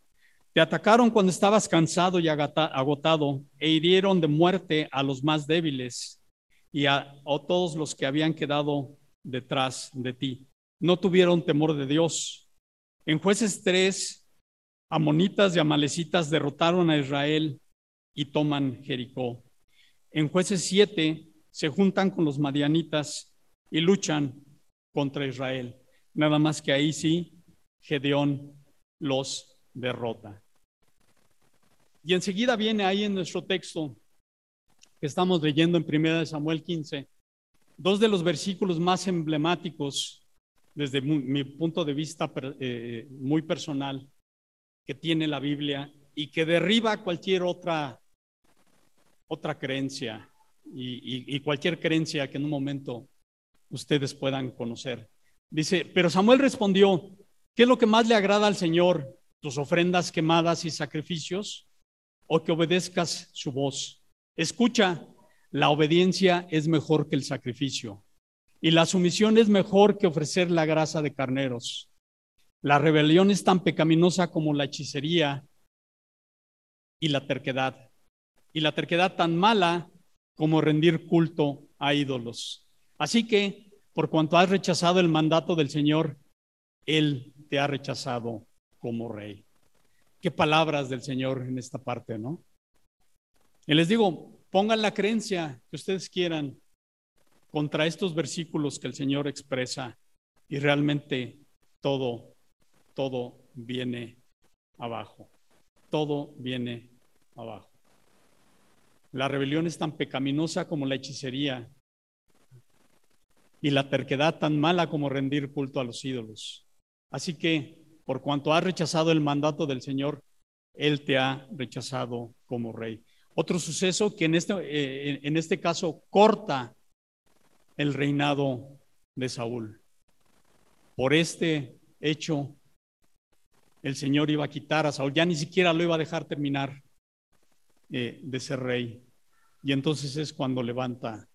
Te atacaron cuando estabas cansado y agotado e hirieron de muerte a los más débiles y a, a todos los que habían quedado detrás de ti. No tuvieron temor de Dios. En jueces 3, amonitas y amalecitas derrotaron a Israel y toman Jericó. En jueces 7 se juntan con los madianitas y luchan contra Israel. Nada más que ahí sí, Gedeón los derrota. Y enseguida viene ahí en nuestro texto que estamos leyendo en 1 Samuel 15, dos de los versículos más emblemáticos desde mi, punto de vista eh, muy personal que tiene la Biblia y que derriba cualquier otra otra creencia y, cualquier creencia que en un momento ustedes puedan conocer. Dice, pero Samuel respondió, ¿qué es lo que más le agrada al Señor? ¿Tus ofrendas quemadas y sacrificios? ¿O que obedezcas su voz? Escucha, la obediencia es mejor que el sacrificio y la sumisión es mejor que ofrecer la grasa de carneros. La rebelión es tan pecaminosa como la hechicería y la terquedad y la terquedad tan mala como rendir culto a ídolos. Así que, por cuanto has rechazado el mandato del Señor, Él te ha rechazado como rey. Qué palabras del Señor en esta parte, ¿no? Y les digo, pongan la creencia que ustedes quieran contra estos versículos que el Señor expresa y realmente todo, todo viene abajo. Todo viene abajo. La rebelión es tan pecaminosa como la hechicería y la terquedad tan mala como rendir culto a los ídolos. Así que, por cuanto has rechazado el mandato del Señor, Él te ha rechazado como rey. Otro suceso que en este, eh, en este caso corta el reinado de Saúl. Por este hecho, el Señor iba a quitar a Saúl, ya ni siquiera lo iba a dejar terminar eh, de ser rey. Y entonces es cuando levanta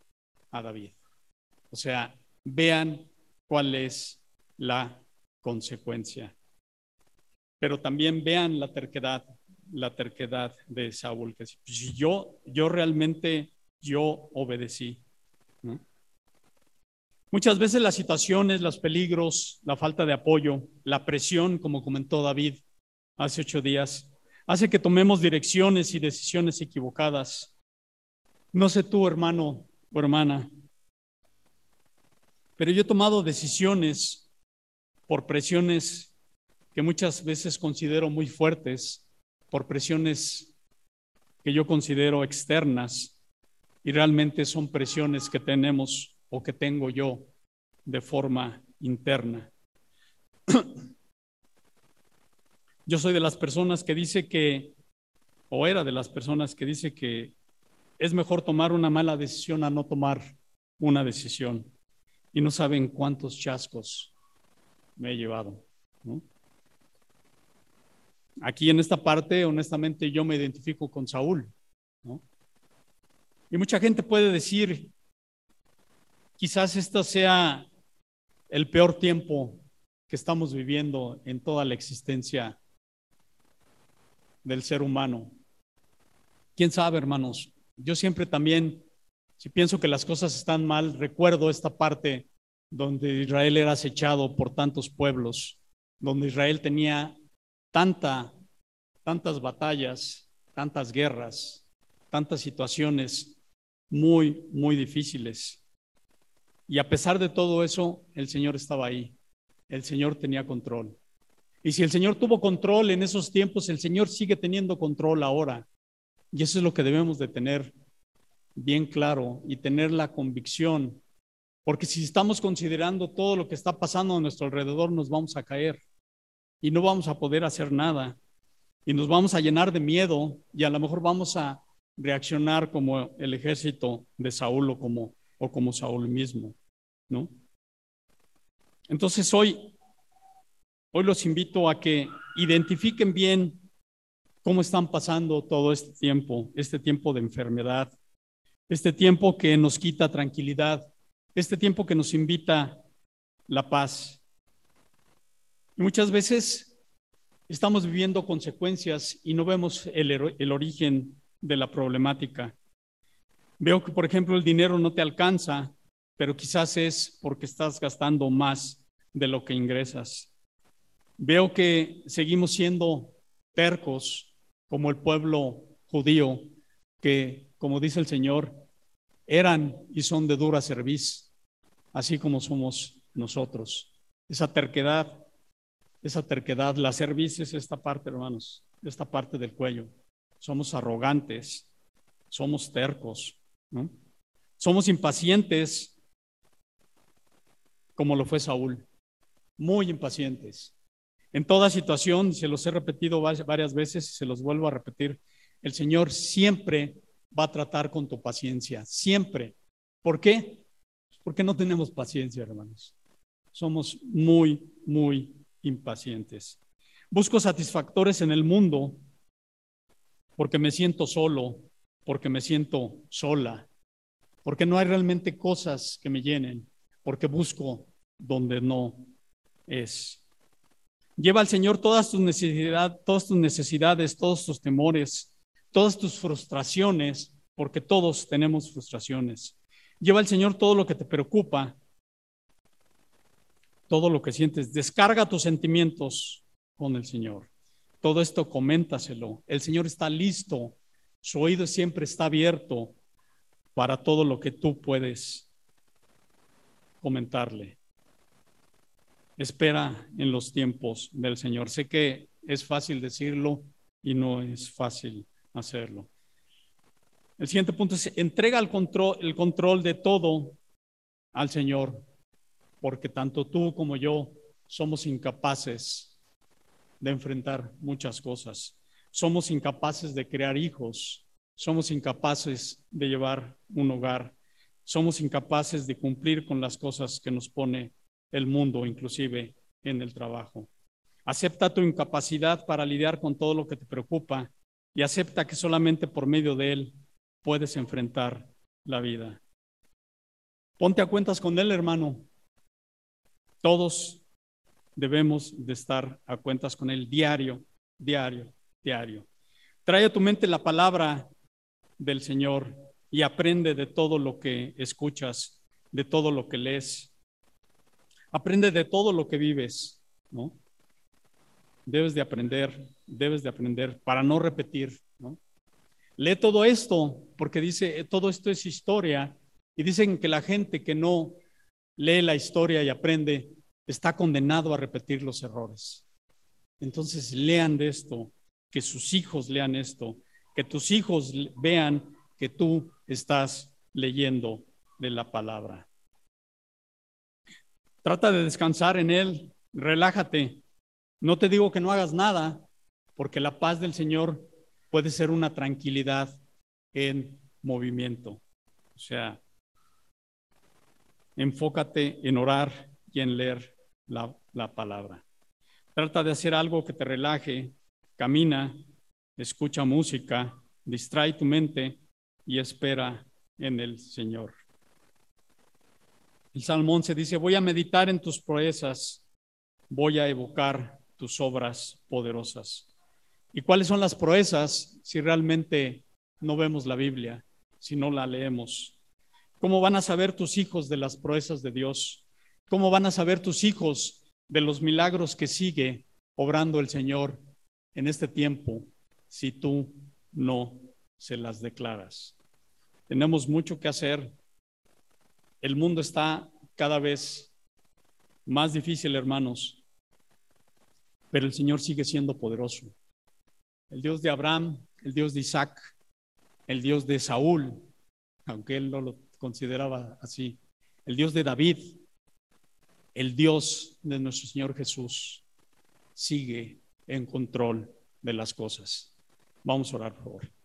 a David. O sea, vean cuál es la consecuencia. Pero también vean la terquedad, la terquedad de Saúl, que si yo, yo realmente, yo obedecí. Muchas veces las situaciones, los peligros, la falta de apoyo, la presión, como comentó David hace ocho días, hace que tomemos direcciones y decisiones equivocadas. No sé tú, hermano o hermana, pero yo he tomado decisiones por presiones que muchas veces considero muy fuertes, por presiones que yo considero externas y realmente son presiones que tenemos o que tengo yo de forma interna. Yo soy de las personas que dice que, o era de las personas que dice que es mejor tomar una mala decisión a no tomar una decisión. Y no saben cuántos chascos me he llevado. Aquí en esta parte, honestamente, yo me identifico con Saúl. Y mucha gente puede decir, quizás esto sea el peor tiempo que estamos viviendo en toda la existencia del ser humano. ¿Quién sabe, hermanos? Yo siempre también, si pienso que las cosas están mal, recuerdo esta parte donde Israel era acechado por tantos pueblos, donde Israel tenía tanta, tantas batallas, tantas guerras, tantas situaciones muy, muy difíciles. Y a pesar de todo eso, el Señor estaba ahí. El Señor tenía control. Y si el Señor tuvo control en esos tiempos, el Señor sigue teniendo control ahora. Y eso es lo que debemos de tener bien claro y tener la convicción. Porque si estamos considerando todo lo que está pasando a nuestro alrededor, nos vamos a caer y no vamos a poder hacer nada. Y nos vamos a llenar de miedo y a lo mejor vamos a reaccionar como el ejército de Saúl o como, o como Saúl mismo. ¿no? Entonces hoy, hoy los invito a que identifiquen bien cómo están pasando todo este tiempo, este tiempo de enfermedad, este tiempo que nos quita tranquilidad, este tiempo que nos invita la paz. Muchas veces estamos viviendo consecuencias y no vemos el, el origen de la problemática. Veo que, por ejemplo, el dinero no te alcanza pero quizás es porque estás gastando más de lo que ingresas. Veo que seguimos siendo tercos como el pueblo judío, que, como dice el Señor, eran y son de dura cerviz, así como somos nosotros. Esa terquedad, esa terquedad, la cerviz es esta parte, hermanos, esta parte del cuello. Somos arrogantes, somos tercos, ¿no? Somos impacientes como lo fue Saúl, muy impacientes. En toda situación, se los he repetido varias veces y se los vuelvo a repetir, el Señor siempre va a tratar con tu paciencia, siempre. ¿Por qué? Porque no tenemos paciencia, hermanos. Somos muy, muy impacientes. Busco satisfactores en el mundo porque me siento solo, porque me siento sola, porque no hay realmente cosas que me llenen, porque busco donde no es. Lleva al Señor todas tus necesidades, todas tus necesidades, todos tus temores, todas tus frustraciones, porque todos tenemos frustraciones. Lleva al Señor todo lo que te preocupa, todo lo que sientes. Descarga tus sentimientos con el Señor. Todo esto coméntaselo. El Señor está listo. Su oído siempre está abierto para todo lo que tú puedes comentarle espera en los tiempos del Señor. Sé que es fácil decirlo y no es fácil hacerlo. El siguiente punto es, entrega el control, el control de todo al Señor, porque tanto tú como yo somos incapaces de enfrentar muchas cosas. Somos incapaces de crear hijos, somos incapaces de llevar un hogar, somos incapaces de cumplir con las cosas que nos pone el mundo, inclusive en el trabajo. Acepta tu incapacidad para lidiar con todo lo que te preocupa y acepta que solamente por medio de él puedes enfrentar la vida. Ponte a cuentas con Él, hermano. Todos debemos de estar a cuentas con Él diario, diario, diario. Trae a tu mente la palabra del Señor y aprende de todo lo que escuchas, de todo lo que lees. Aprende de todo lo que vives, ¿no? Debes de aprender, debes de aprender para no repetir. Lee todo esto, porque dice, todo esto es historia, y dicen que la gente que no lee la historia y aprende está condenado a repetir los errores. Entonces lean de esto, que sus hijos lean esto, que tus hijos vean que tú estás leyendo de la palabra. Trata de descansar en Él, relájate. No te digo que no hagas nada, porque la paz del Señor puede ser una tranquilidad en movimiento. O sea, enfócate en orar y en leer la, la palabra. Trata de hacer algo que te relaje, camina, escucha música, distrae tu mente y espera en el Señor. El Salmón se dice, voy a meditar en tus proezas, voy a evocar tus obras poderosas. ¿Y cuáles son las proezas si realmente no vemos la Biblia, si no la leemos? ¿Cómo van a saber tus hijos de las proezas de Dios? ¿Cómo van a saber tus hijos de los milagros que sigue obrando el Señor en este tiempo si tú no se las declaras? Tenemos mucho que hacer. El mundo está cada vez más difícil, hermanos, pero el Señor sigue siendo poderoso el Dios de Abraham, el Dios de Isaac, el Dios de Saúl, aunque él no lo consideraba así, el Dios de David, el Dios de nuestro Señor Jesús, sigue en control de las cosas. Vamos a orar, por favor.